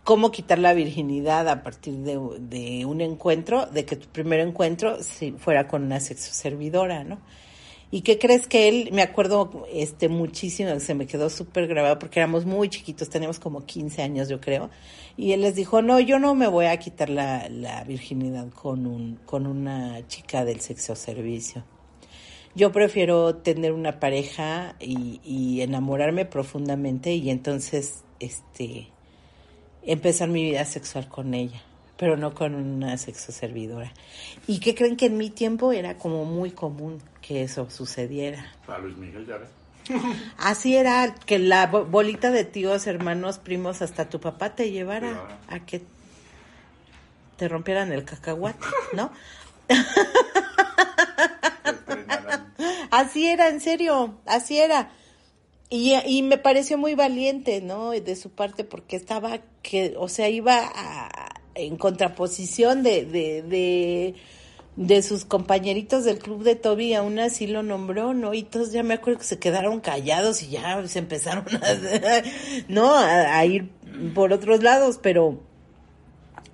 cómo quitar la virginidad a partir de, un encuentro, de que tu primer encuentro si fuera con una sexo servidora, ¿no? ¿Y qué crees que él, me acuerdo este muchísimo, se me quedó súper grabado porque éramos muy chiquitos, teníamos como 15 años yo creo, y él les dijo, no, yo no me voy a quitar la, la virginidad con, un, con una chica del sexo servicio. Yo prefiero tener una pareja y, y enamorarme profundamente y entonces, este, empezar mi vida sexual con ella, pero no con una sexo servidora. ¿Y qué creen que en mi tiempo era como muy común que eso sucediera? Para Luis Miguel, ya ves. (laughs) Así era que la bo- bolita de tíos, hermanos, primos, hasta tu papá te llevara Llevara. a que te rompieran el cacahuate, ¿no? (laughs) Así era, en serio, así era. Y, y me pareció muy valiente, ¿no? De su parte, porque estaba que, o sea, iba a- en contraposición de, de, de, de sus compañeritos del club de Toby, aún así lo nombró, ¿no? Y todos ya me acuerdo que se quedaron callados y ya se empezaron a, (laughs) ¿no? A, a ir por otros lados, pero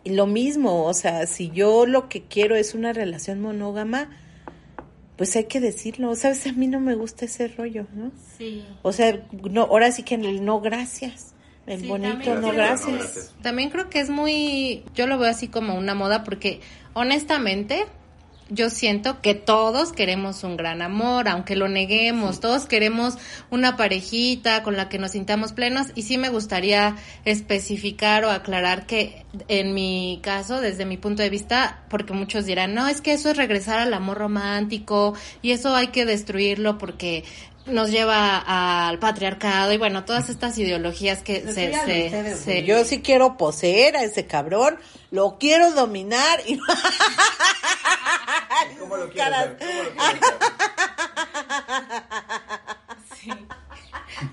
lo mismo, o sea, si yo lo que quiero es una relación monógama, pues hay que decirlo, ¿sabes? A mí no me gusta ese rollo, ¿no? Sí. O sea, no, ahora sí que en el no gracias, el Sí, bonito también no creo- gracias. También creo que es muy, yo lo veo así como una moda porque honestamente yo siento que todos queremos un gran amor, aunque lo neguemos, todos queremos una parejita con la que nos sintamos plenos. Y sí me gustaría especificar o aclarar que en mi caso, desde mi punto de vista, porque muchos dirán, no, es que eso es regresar al amor romántico y eso hay que destruirlo porque nos lleva al patriarcado y bueno, todas estas ideologías que se, se, se- Yo sí quiero poseer a ese cabrón, lo quiero dominar y (laughs) ¿Cómo lo quieres? ¿Cómo lo quieres ver?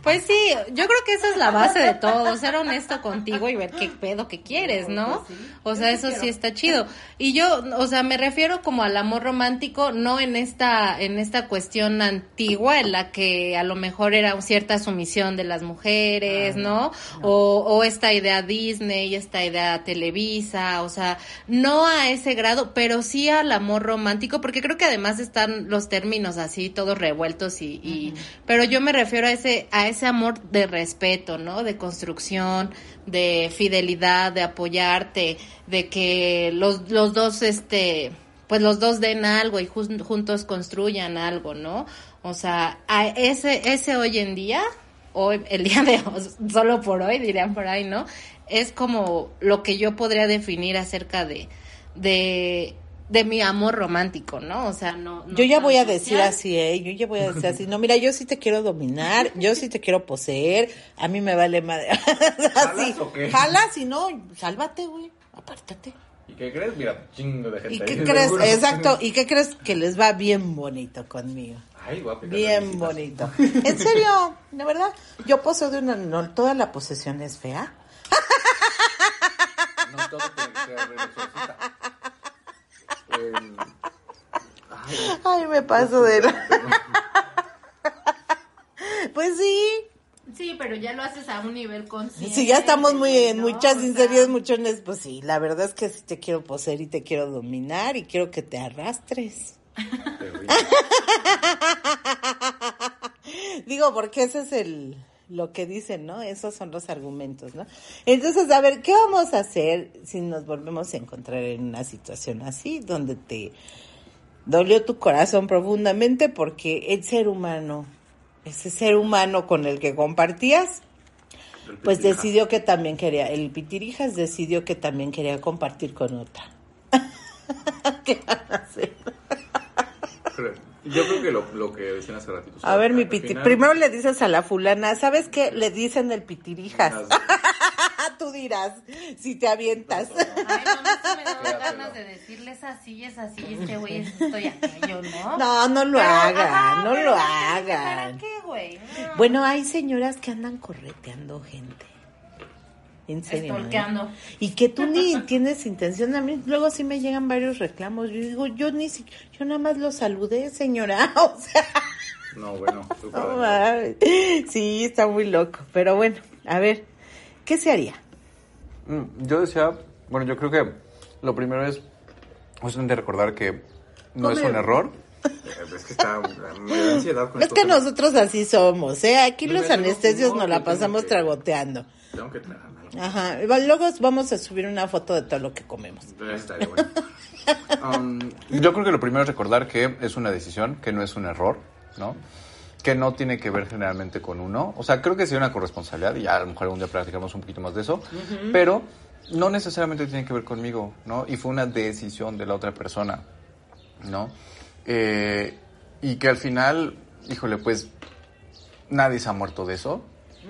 Pues sí, yo creo que esa es la base de todo, ser honesto contigo y ver qué pedo que quieres, ¿no? O sea, eso sí está chido. Y yo, o sea, me refiero como al amor romántico, no en esta, en esta cuestión antigua en la que a lo mejor era cierta sumisión de las mujeres, ¿no? O, o esta idea Disney, esta idea Televisa, o sea, no a ese grado, pero sí al amor romántico, porque creo que además están los términos así, todos revueltos y, y pero yo me refiero a ese, a ese amor de respeto, ¿no? De construcción, de fidelidad, de apoyarte, de que los, los dos, este, pues los dos den algo y jun- juntos construyan algo, ¿no? O sea, a ese, ese hoy en día, hoy, el día de hoy, (laughs) solo por hoy, dirían por ahí, ¿no? Es como lo que yo podría definir acerca de, de, de mi amor romántico, ¿no? O sea, no. no Yo ya voy a decir social. así, ¿eh? Yo ya voy a decir así. No, mira, yo sí te quiero dominar, yo sí te quiero poseer, a mí me vale madre. (laughs) así. ¿Jalas o qué? Jalas y no, sálvate, güey, apártate. ¿Y qué crees? Mira, chingo de gente. ¿Y ahí, qué crees? seguro. Exacto, ¿y qué crees que les va bien bonito conmigo? Ay, aplicar Bien bonito. En serio, de verdad, yo poseo de una, no, toda la posesión es fea. No todo tiene que ser ay, Ay, me paso de la... (laughs) Pues sí, Sí, pero ya lo haces a un nivel consciente. Si ya estamos muy en ¿no? muchas sinceridades, muchones, pues sí, la verdad es que sí te quiero poseer y te quiero dominar y quiero que te arrastres. (laughs) Digo, porque ese es el lo que dicen, ¿no? Esos son los argumentos, ¿no? Entonces, a ver, ¿qué vamos a hacer si nos volvemos a encontrar en una situación así, donde te dolió tu corazón profundamente porque el ser humano, ese ser humano con el que compartías, pues decidió que también quería, el Pitirijas decidió que también quería compartir con otra. (laughs) ¿Qué van a hacer? Yo creo que lo, lo que decían hace ratito. A ver, mi piti, final- primero le dices a la fulana, ¿sabes qué? Le dicen el Pitirijas. Las- (laughs) Tú dirás, si te avientas. Ay, no, me dan (laughs) ganas de decirles así, es así, este güey es esto y aquello, ¿no? No, no lo hagan, no lo ¿para hagan. qué, güey? No. Bueno, hay señoras que andan correteando gente. En serio. ¿eh? Estorqueando. Y que tú ni (laughs) tienes intención. A mí luego sí me llegan varios reclamos. Yo digo, yo ni si, yo nada más lo saludé, señora. (laughs) O sea, No, bueno. tú no para- mames. sí, está muy loco. Pero bueno, a ver, ¿qué se haría? Mm, Yo decía, bueno, yo creo que lo primero es justamente recordar que no es un error. Eh, Es que está, me da ansiedad con Es que nosotros así somos, ¿eh? Aquí los anestesios no, nos la pasamos que- tragoteando. Tengo que tener algo. Ajá. Luego vamos a subir una foto de todo lo que comemos. Estaría bueno. (laughs) Um, yo creo que lo primero es recordar que es una decisión, que no es un error, ¿no? Que no tiene que ver generalmente con uno. O sea, creo que sí una corresponsabilidad y ya a lo mejor algún día practicamos un poquito más de eso, pero no necesariamente tiene que ver conmigo, ¿no? Y fue una decisión de la otra persona, ¿no? Eh, y que al final, híjole, pues nadie se ha muerto de eso,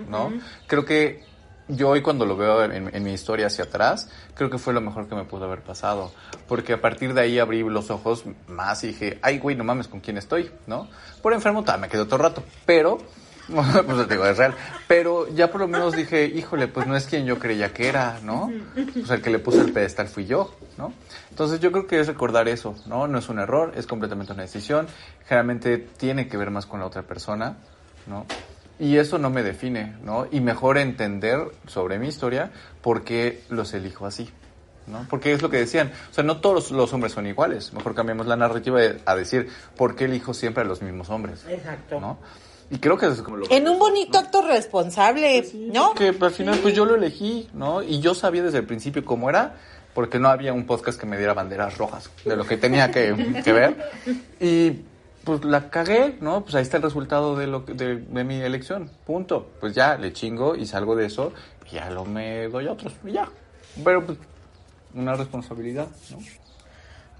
¿no? Creo que yo hoy cuando lo veo en, mi historia hacia atrás, creo que fue lo mejor que me pudo haber pasado. Porque a partir de ahí abrí los ojos más y dije, ay, güey, no mames, ¿con quién estoy? ¿No? Por enfermo, tal, me quedé otro rato. Pero, (laughs) pues te digo, es real. Pero ya por lo menos dije, híjole, pues no es quien yo creía que era, ¿no? Pues el que le puso el pedestal fui yo, ¿no? Entonces yo creo que es recordar eso, ¿no? No es un error, es completamente una decisión. Generalmente tiene que ver más con la otra persona, ¿no? Y eso no me define, ¿no? Y mejor entender sobre mi historia por qué los elijo así, ¿no? Porque es lo que decían, o sea, no todos los hombres son iguales. Mejor cambiamos la narrativa a decir, ¿por qué elijo siempre a los mismos hombres? Exacto. ¿No? Y creo que eso es como lo En un bonito acto responsable, ¿no? que al final pues yo lo elegí, ¿no? Y yo sabía desde el principio cómo era, porque no había un podcast que me diera banderas rojas de lo que tenía que, que ver. Y pues la cagué, ¿no? Pues ahí está el resultado de, lo de, de mi elección, punto. Pues ya le chingo y salgo de eso y ya lo me doy a otros y ya. Pero pues una responsabilidad, ¿no?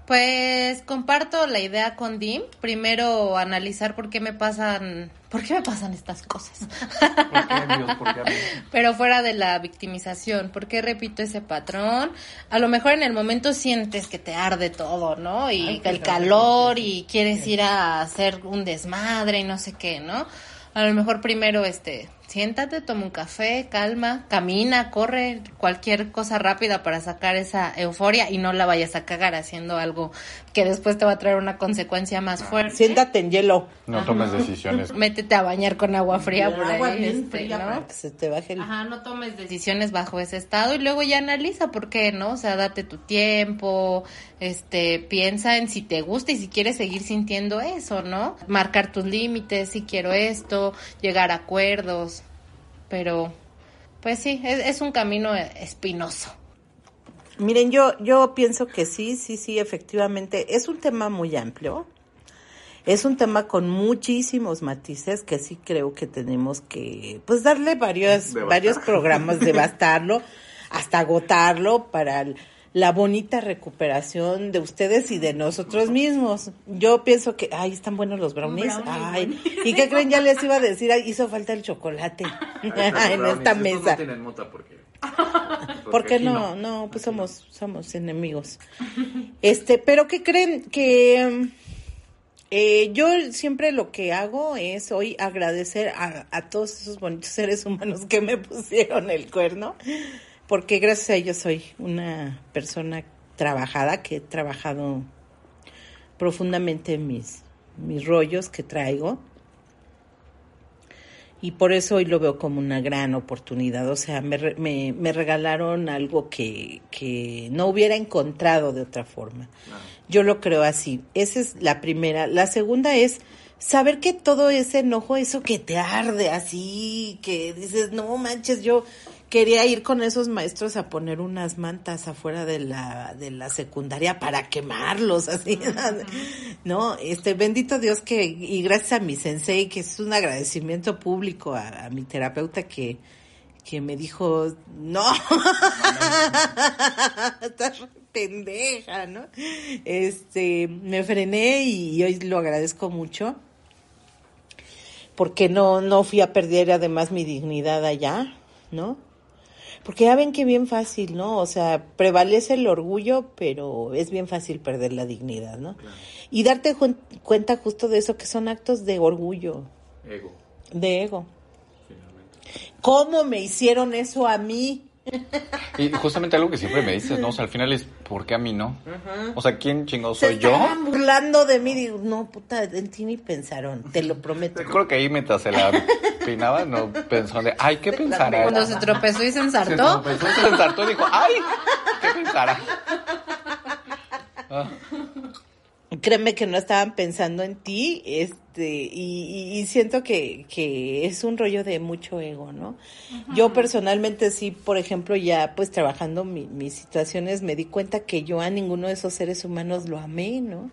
Pues comparto la idea con Dim. Primero analizar por qué me pasan, por qué me pasan estas cosas. ¿Por qué Dios? ¿Por qué a mí? (laughs) Pero fuera de la victimización, ¿por qué repito ese patrón? A lo mejor en el momento sientes que te arde todo, ¿no? Y el calor y quieres ir a hacer un desmadre y no sé qué, ¿no? A lo mejor primero, este, siéntate, toma un café, calma, camina, corre, cualquier cosa rápida para sacar esa euforia y no la vayas a cagar haciendo algo que después te va a traer una consecuencia más fuerte. Siéntate en hielo. No tomes decisiones. (laughs) Métete a bañar con agua fría por ahí, Agua este, fría ¿no? para que se te baje el... Ajá, no tomes decisiones bajo ese estado y luego ya analiza por qué, ¿no? O sea, date tu tiempo, este, piensa en si te gusta y si quieres seguir sintiendo eso, ¿no? Marcar tus límites, si quiero esto, llegar a acuerdos, pero, pues sí, es, es un camino espinoso. Miren, yo, yo pienso que sí, sí, sí, efectivamente. Es un tema muy amplio. Es un tema con muchísimos matices que sí creo que tenemos que, pues, darle varios, Devastar. varios programas, (laughs) devastarlo, hasta agotarlo para el- la bonita recuperación de ustedes y de nosotros mismos. Yo pienso que, ay, están buenos los brownies. Ay, ¿y qué creen? Ya les iba a decir, ay, hizo falta el chocolate (laughs) en esta mesa. (laughs) ¿Por qué no? No, pues somos, somos enemigos. Este, pero ¿qué creen? Que mm, eh, yo siempre lo que hago es hoy agradecer a, a todos esos bonitos seres humanos que me (laughs) pusieron el cuerno, porque gracias a ellos soy una persona trabajada, que he trabajado profundamente en mis, mis rollos que traigo. y por eso hoy lo veo como una gran oportunidad. O sea, me, me, me regalaron algo que, que no hubiera encontrado de otra forma. Yo lo creo así. Esa es la primera. La segunda es saber que todo ese enojo, eso que te arde así, que dices, no manches, yo quería ir con esos maestros a poner unas mantas afuera de la, de la secundaria para quemarlos, así, ¿no? Este, bendito Dios que, y gracias a mi sensei, que es un agradecimiento público a, a mi terapeuta que, que me dijo, no, (laughs) estás pendeja, ¿no? Este, me frené y hoy lo agradezco mucho porque no, no fui a perder además mi dignidad allá, ¿no? Porque ya ven que bien fácil, ¿no? O sea, prevalece el orgullo, pero es bien fácil perder la dignidad, ¿no? Y darte cuenta justo de eso, que son actos de orgullo, Ego, de ego. ¿Cómo me hicieron eso a mí? Y justamente algo que siempre me dices, ¿no? O sea, al final es, ¿por qué a mí no? O sea, ¿quién chingado Se soy yo? estaban burlando de mí. Digo, no, puta, en ti ni pensaron, te lo prometo. Te creo que ahí mientras se la peinaba, no pensó de, ay, ¿qué pensará? Cuando se tropezó y se ensartó. Se tropezó, se ensartó y dijo, ay, ¿qué pensará? Ah, (laughs) Créeme que no estaban pensando en ti, este, y, y- y siento que, que es un rollo de mucho ego, ¿no? Yo personalmente sí, por ejemplo, ya pues trabajando mi- mis situaciones, me di cuenta que yo a ninguno de esos seres humanos lo amé, ¿no?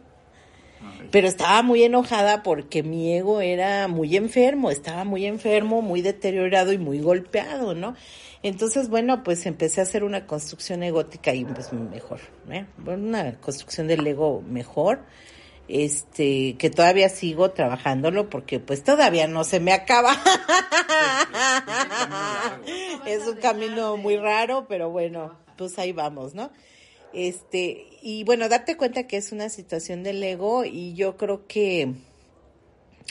Pero estaba muy enojada porque mi ego era muy enfermo, estaba muy enfermo, muy deteriorado y muy golpeado, ¿no? Entonces, bueno, pues empecé a hacer una construcción egótica y pues mejor, ¿eh? Una construcción del ego mejor, este, que todavía sigo trabajándolo porque pues todavía no se me acaba. es (laughs) un camino muy raro, pero bueno, pues ahí vamos, ¿no? Este, y bueno, darte cuenta que es una situación del ego y yo creo que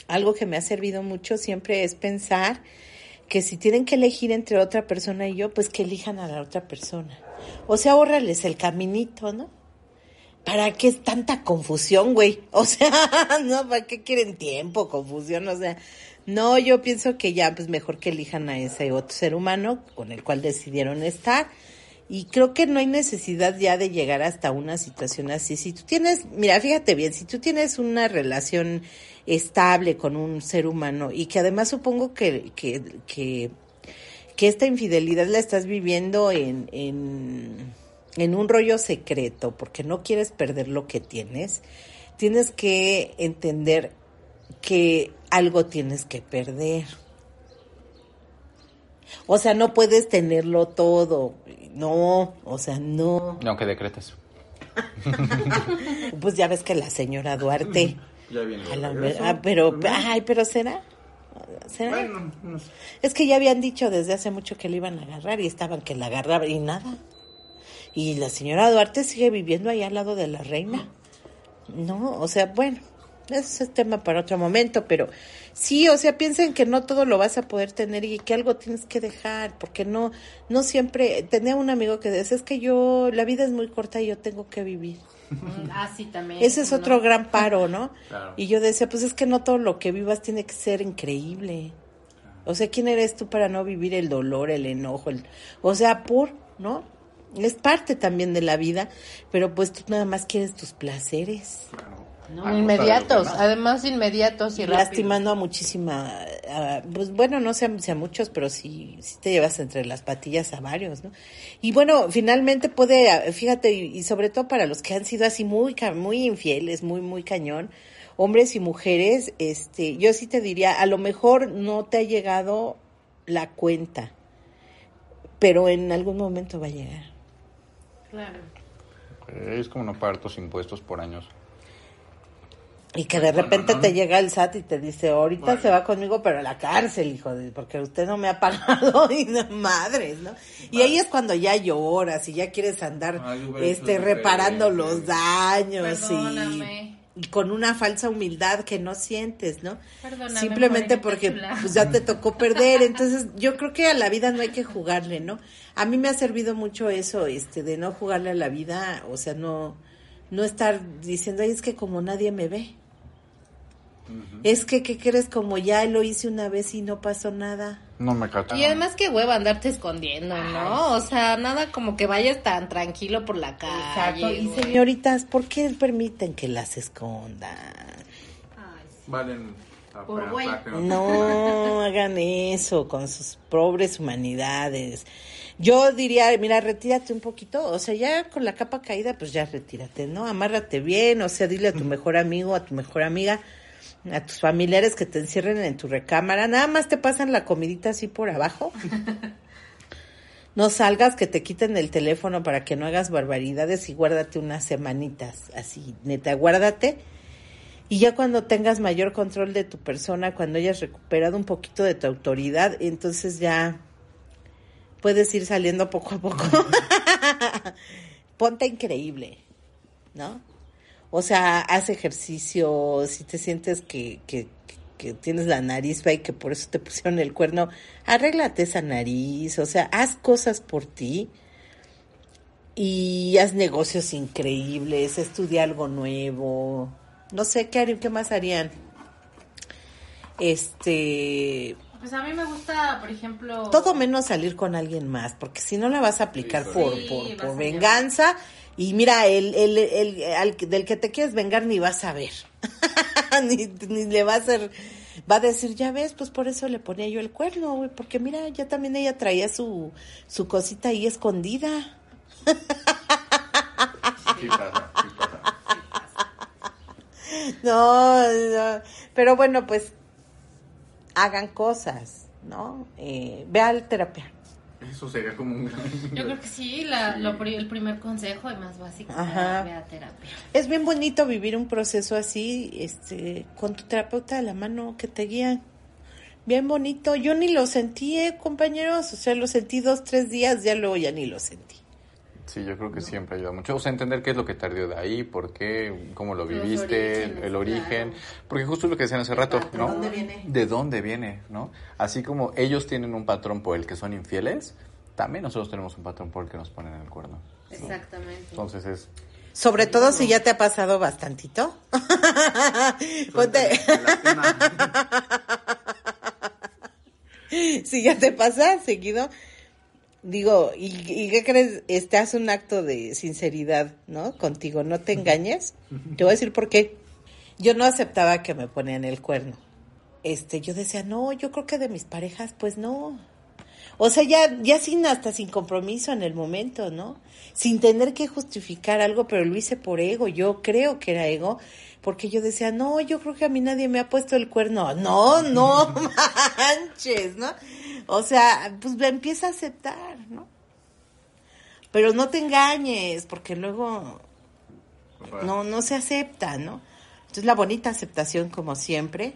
algo que me ha servido mucho siempre es pensar que si tienen que elegir entre otra persona y yo, pues que elijan a la otra persona. O sea, ahórrales el caminito, ¿no? ¿Para qué es tanta confusión, güey? (laughs) O sea, no, ¿para qué quieren tiempo, confusión? O sea, no, yo pienso que ya, pues mejor que elijan a ese otro ser humano con el cual decidieron estar. Y creo que no hay necesidad ya de llegar hasta una situación así. Si tú tienes, mira, fíjate bien, si tú tienes una relación estable con un ser humano y que además supongo que, que, que, esta infidelidad la estás viviendo en, en, en un rollo secreto porque no quieres perder lo que tienes, tienes que entender que algo tienes que perder. O sea, no puedes tenerlo todo. No, o sea, no. No, que decretes. (laughs) Pues ya ves que la señora Duarte. (laughs) Ya viene. a la ver- ah, pero, ay, pero será. ¿Será? Es que ya habían dicho desde hace mucho que le iban a agarrar y estaban que la agarraban y nada. Y la señora Duarte sigue viviendo ahí al lado de la reina. No, o sea, bueno, ese es tema para otro momento, pero sí, o sea, piensen que no todo lo vas a poder tener y que algo tienes que dejar, porque no, no siempre, tenía un amigo que decía, es que yo, la vida es muy corta y yo tengo que vivir. Ah, sí, también. Ese es ¿cómo otro no? gran paro, ¿no? (laughs) Claro. Y yo decía, pues es que no todo lo que vivas tiene que ser increíble. O sea, ¿quién eres tú para no vivir el dolor, el enojo? El... O sea, por, ¿no? Es parte también de la vida, pero pues tú nada más quieres tus placeres. No, inmediatos, además inmediatos y lastimando a muchísima, a- pues bueno, no sé a, si a muchos, pero sí, sí te llevas entre las patillas a varios, ¿no? Y bueno, finalmente puede, ah, fíjate, y, y sobre todo para los que han sido así muy, ca- muy infieles, muy, muy cañón, hombres y mujeres, este, yo sí te diría, a lo mejor no te ha llegado la cuenta, pero en algún momento va a llegar. Claro. Es como no pagar tus impuestos por años. Y que de repente te llega el SAT y te dice, ahorita se va conmigo, pero a la cárcel, hijo, de- porque usted no me ha (laughs) pagado, y no, madres, ¿no? Y ahí es cuando ya lloras y ya quieres andar, Ay, hecho este, reparando los daños Perdóname. y, y con una falsa humildad que no sientes, ¿no? Perdóname, Simplemente porque pues ya te tocó perder, entonces yo creo que a la vida no hay que jugarle, ¿no? A mí me ha servido mucho eso, este, de no jugarle a la vida, o sea, no, no estar diciendo, ay, es que como nadie me ve. Es que, ¿qué crees? Como ya lo hice una vez y no pasó nada. No me cacharon. Y además qué hueva andarte escondiendo, ¿no? O sea, nada como que vayas tan tranquilo por la calle. Y güey. señoritas, ¿por qué permiten que las escondan? Valen Por güey. No (laughs) hagan eso con sus pobres humanidades. Yo diría, mira, retírate un poquito, o sea, ya con la capa caída, pues ya retírate, ¿no? Amárrate bien, o sea, dile a tu mejor amigo, a tu mejor amiga, a tus familiares que te encierren en tu recámara, nada más te pasan la comidita así por abajo. (laughs) No salgas, que te quiten el teléfono para que no hagas barbaridades y guárdate unas semanitas, así, neta, guárdate. Y ya cuando tengas mayor control de tu persona, cuando hayas recuperado un poquito de tu autoridad, entonces ya puedes ir saliendo poco a poco. (laughs) (laughs) Ponte increíble, ¿no? O sea, haz ejercicio, si te sientes que, que, que tienes la nariz y que por eso te (laughs) pusieron el cuerno, arréglate esa nariz, o sea, haz cosas por ti y haz negocios increíbles, estudia algo nuevo, no sé qué harían, qué más harían. Este, Pues a mí me gusta, por ejemplo... todo menos salir con alguien más, porque si no la vas a aplicar Sí, por, sí, por, por a venganza. Y mira, el, el, el, al del que te quieres vengar ni vas a ver. (laughs) ni, ni le va a hacer, va a decir, ya ves, pues por eso le ponía yo el cuerno, güey, porque mira, ya también ella traía su, su cosita ahí escondida. Sí pasa, sí pasa. (laughs) No, no, pero bueno, pues hagan cosas, ¿no? Eh, ve al terapia. Eso sería como un gran... Yo creo que sí, la, lo el primer consejo y más básico Ajá. ve a terapia. Es bien bonito vivir un proceso así, este, con tu terapeuta de la mano que te guía. Bien bonito. Yo ni lo sentí, eh, compañeros. O sea, lo sentí dos, tres días, ya luego ya ni lo sentí. Sí, yo creo que siempre ayuda mucho. O sea, entender qué es lo que tardió de ahí, por qué, cómo lo Los viviste, el origen. claro. Porque justo lo que decían hace rato, ¿De ¿no? dónde viene? ¿De dónde viene, no? Así como ellos tienen un patrón por el que son infieles, también nosotros tenemos un patrón por el que nos ponen el cuerno. ¿no? Exactamente. Entonces es... Sobre todo si ya te ha pasado bastantito. (laughs) Ponte- (laughs) si ya te pasa seguido, digo, ¿y, y qué crees? Este hace un acto de sinceridad, ¿no? Contigo, no te engañes. Te voy a decir por qué. Yo no aceptaba que me ponían el cuerno. Este, yo decía, no, yo creo que de mis parejas, pues no. O sea, ya, ya sin, hasta sin compromiso en el momento, ¿no? Sin tener que justificar algo, pero lo hice por ego. Yo creo que era ego, porque yo decía, no, yo creo que a mí nadie me ha puesto el cuerno. No, no (laughs) manches, ¿no? O sea, pues empieza a aceptar, ¿no? Pero no te engañes, porque luego no, no se acepta, ¿no? Entonces la bonita aceptación, como siempre,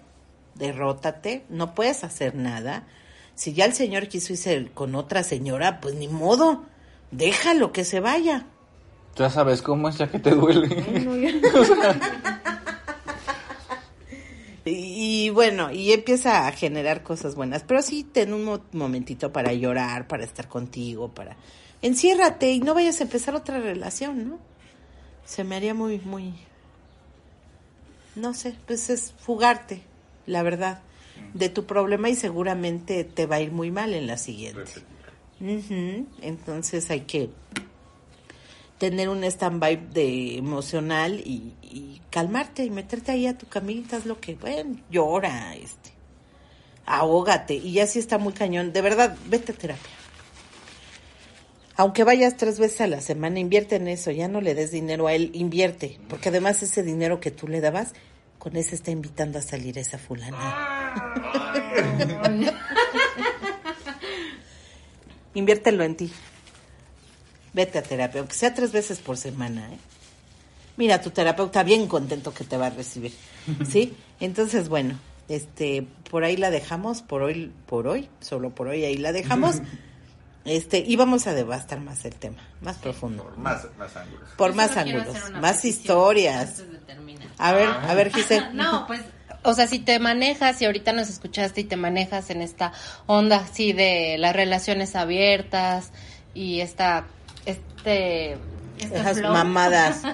derrótate, no puedes hacer nada. Si ya el señor quiso irse con otra señora, pues ni modo, déjalo que se vaya. Ya sabes cómo es, ya que te duele. (laughs) (laughs) Y, y bueno, y empieza a generar cosas buenas, pero sí ten un mo- momentito para llorar, para estar contigo, para enciérrate y no vayas a empezar otra relación, ¿no? Se me haría muy, muy, no sé, pues es fugarte, la verdad, de tu problema y seguramente te va a ir muy mal en la siguiente. Entonces hay que tener un stand-by de emocional y, y calmarte y meterte ahí a tu camita, haz lo que, bueno, llora, este, ahógate y ya si está muy cañón, de verdad, vete a terapia. Aunque vayas tres veces a la semana, invierte en eso, ya no le des dinero a él, invierte, porque además ese dinero que tú le dabas, con ese está invitando a salir esa fulana. (laughs) Inviértelo en ti. Vete a terapia, aunque sea tres veces por semana, ¿eh? Mira, tu terapeuta bien contento que te va a recibir, ¿sí? (laughs) Entonces, bueno, este, por ahí la dejamos, por hoy, por hoy, solo por hoy ahí la dejamos. (laughs) Este, y vamos a devastar más el tema, más profundo, Más, más ángulos. por Yo más ángulos, más petición historias. A ver, a ver, Giselle. (laughs) No, pues, o sea, si te manejas y ahorita nos escuchaste y te manejas en esta onda así de las relaciones abiertas y esta, este, Esas mamadas. (laughs)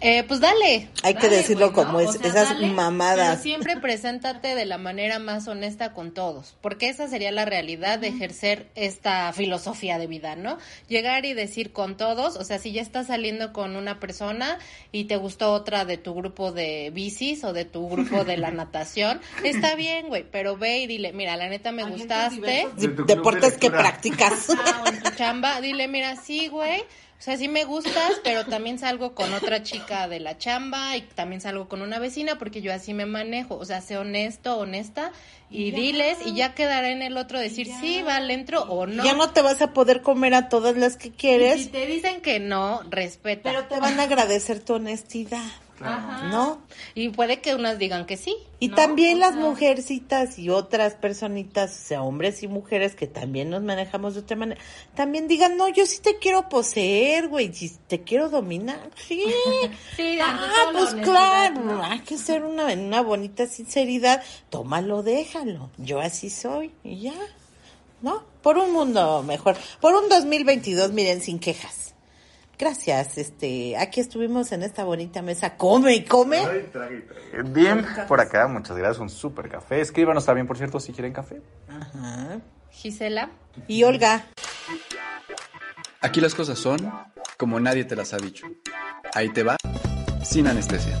Eh, pues dale. Hay que Dale, decirlo güey, como ¿no? es, O sea, esas dale, mamadas. Pero siempre preséntate de la manera más honesta con todos, porque esa sería la realidad de ejercer esta filosofía de vida, ¿no? Llegar y decir con todos, o sea, si ya estás saliendo con una persona y te gustó otra de tu grupo de bicis o de tu grupo de la (laughs) natación, está bien, güey, pero ve y dile, mira, la neta me gustaste. De Deportes que practicas. Ah, o en tu chamba, dile, mira, sí, güey. O sea, sí me gustas, pero también salgo con otra chica de la chamba y también salgo con una vecina porque yo así me manejo. O sea, sé honesto, honesta y diles y ya quedará en el otro decir sí, va, le entro o no. Ya no te vas a poder comer a todas las que Y quieres, si te dicen que no, respeta. pero te van a agradecer tu honestidad, ¿no? Y puede que unas digan que sí. Y No, también las mujercitas y otras personitas, o sea, hombres y mujeres que también nos manejamos de otra manera, también digan, no, yo sí te quiero poseer, güey, si te quiero dominar, (laughs) sí. (laughs) Sí, ah, pues claro, ¿no? hay que ser una, en una bonita sinceridad, tómalo, déjalo, yo así soy, y ya, ¿no? Por un mundo mejor, por un 2022, miren, sin quejas. Gracias, este, aquí estuvimos en esta bonita mesa, come y come. Bien, por acá, muchas gracias, un super café. Escríbanos también, por cierto, si quieren café. Ajá. Gisela. Y Olga, Aquí las cosas son como nadie te las ha dicho. Ahí te va, sin anestesia.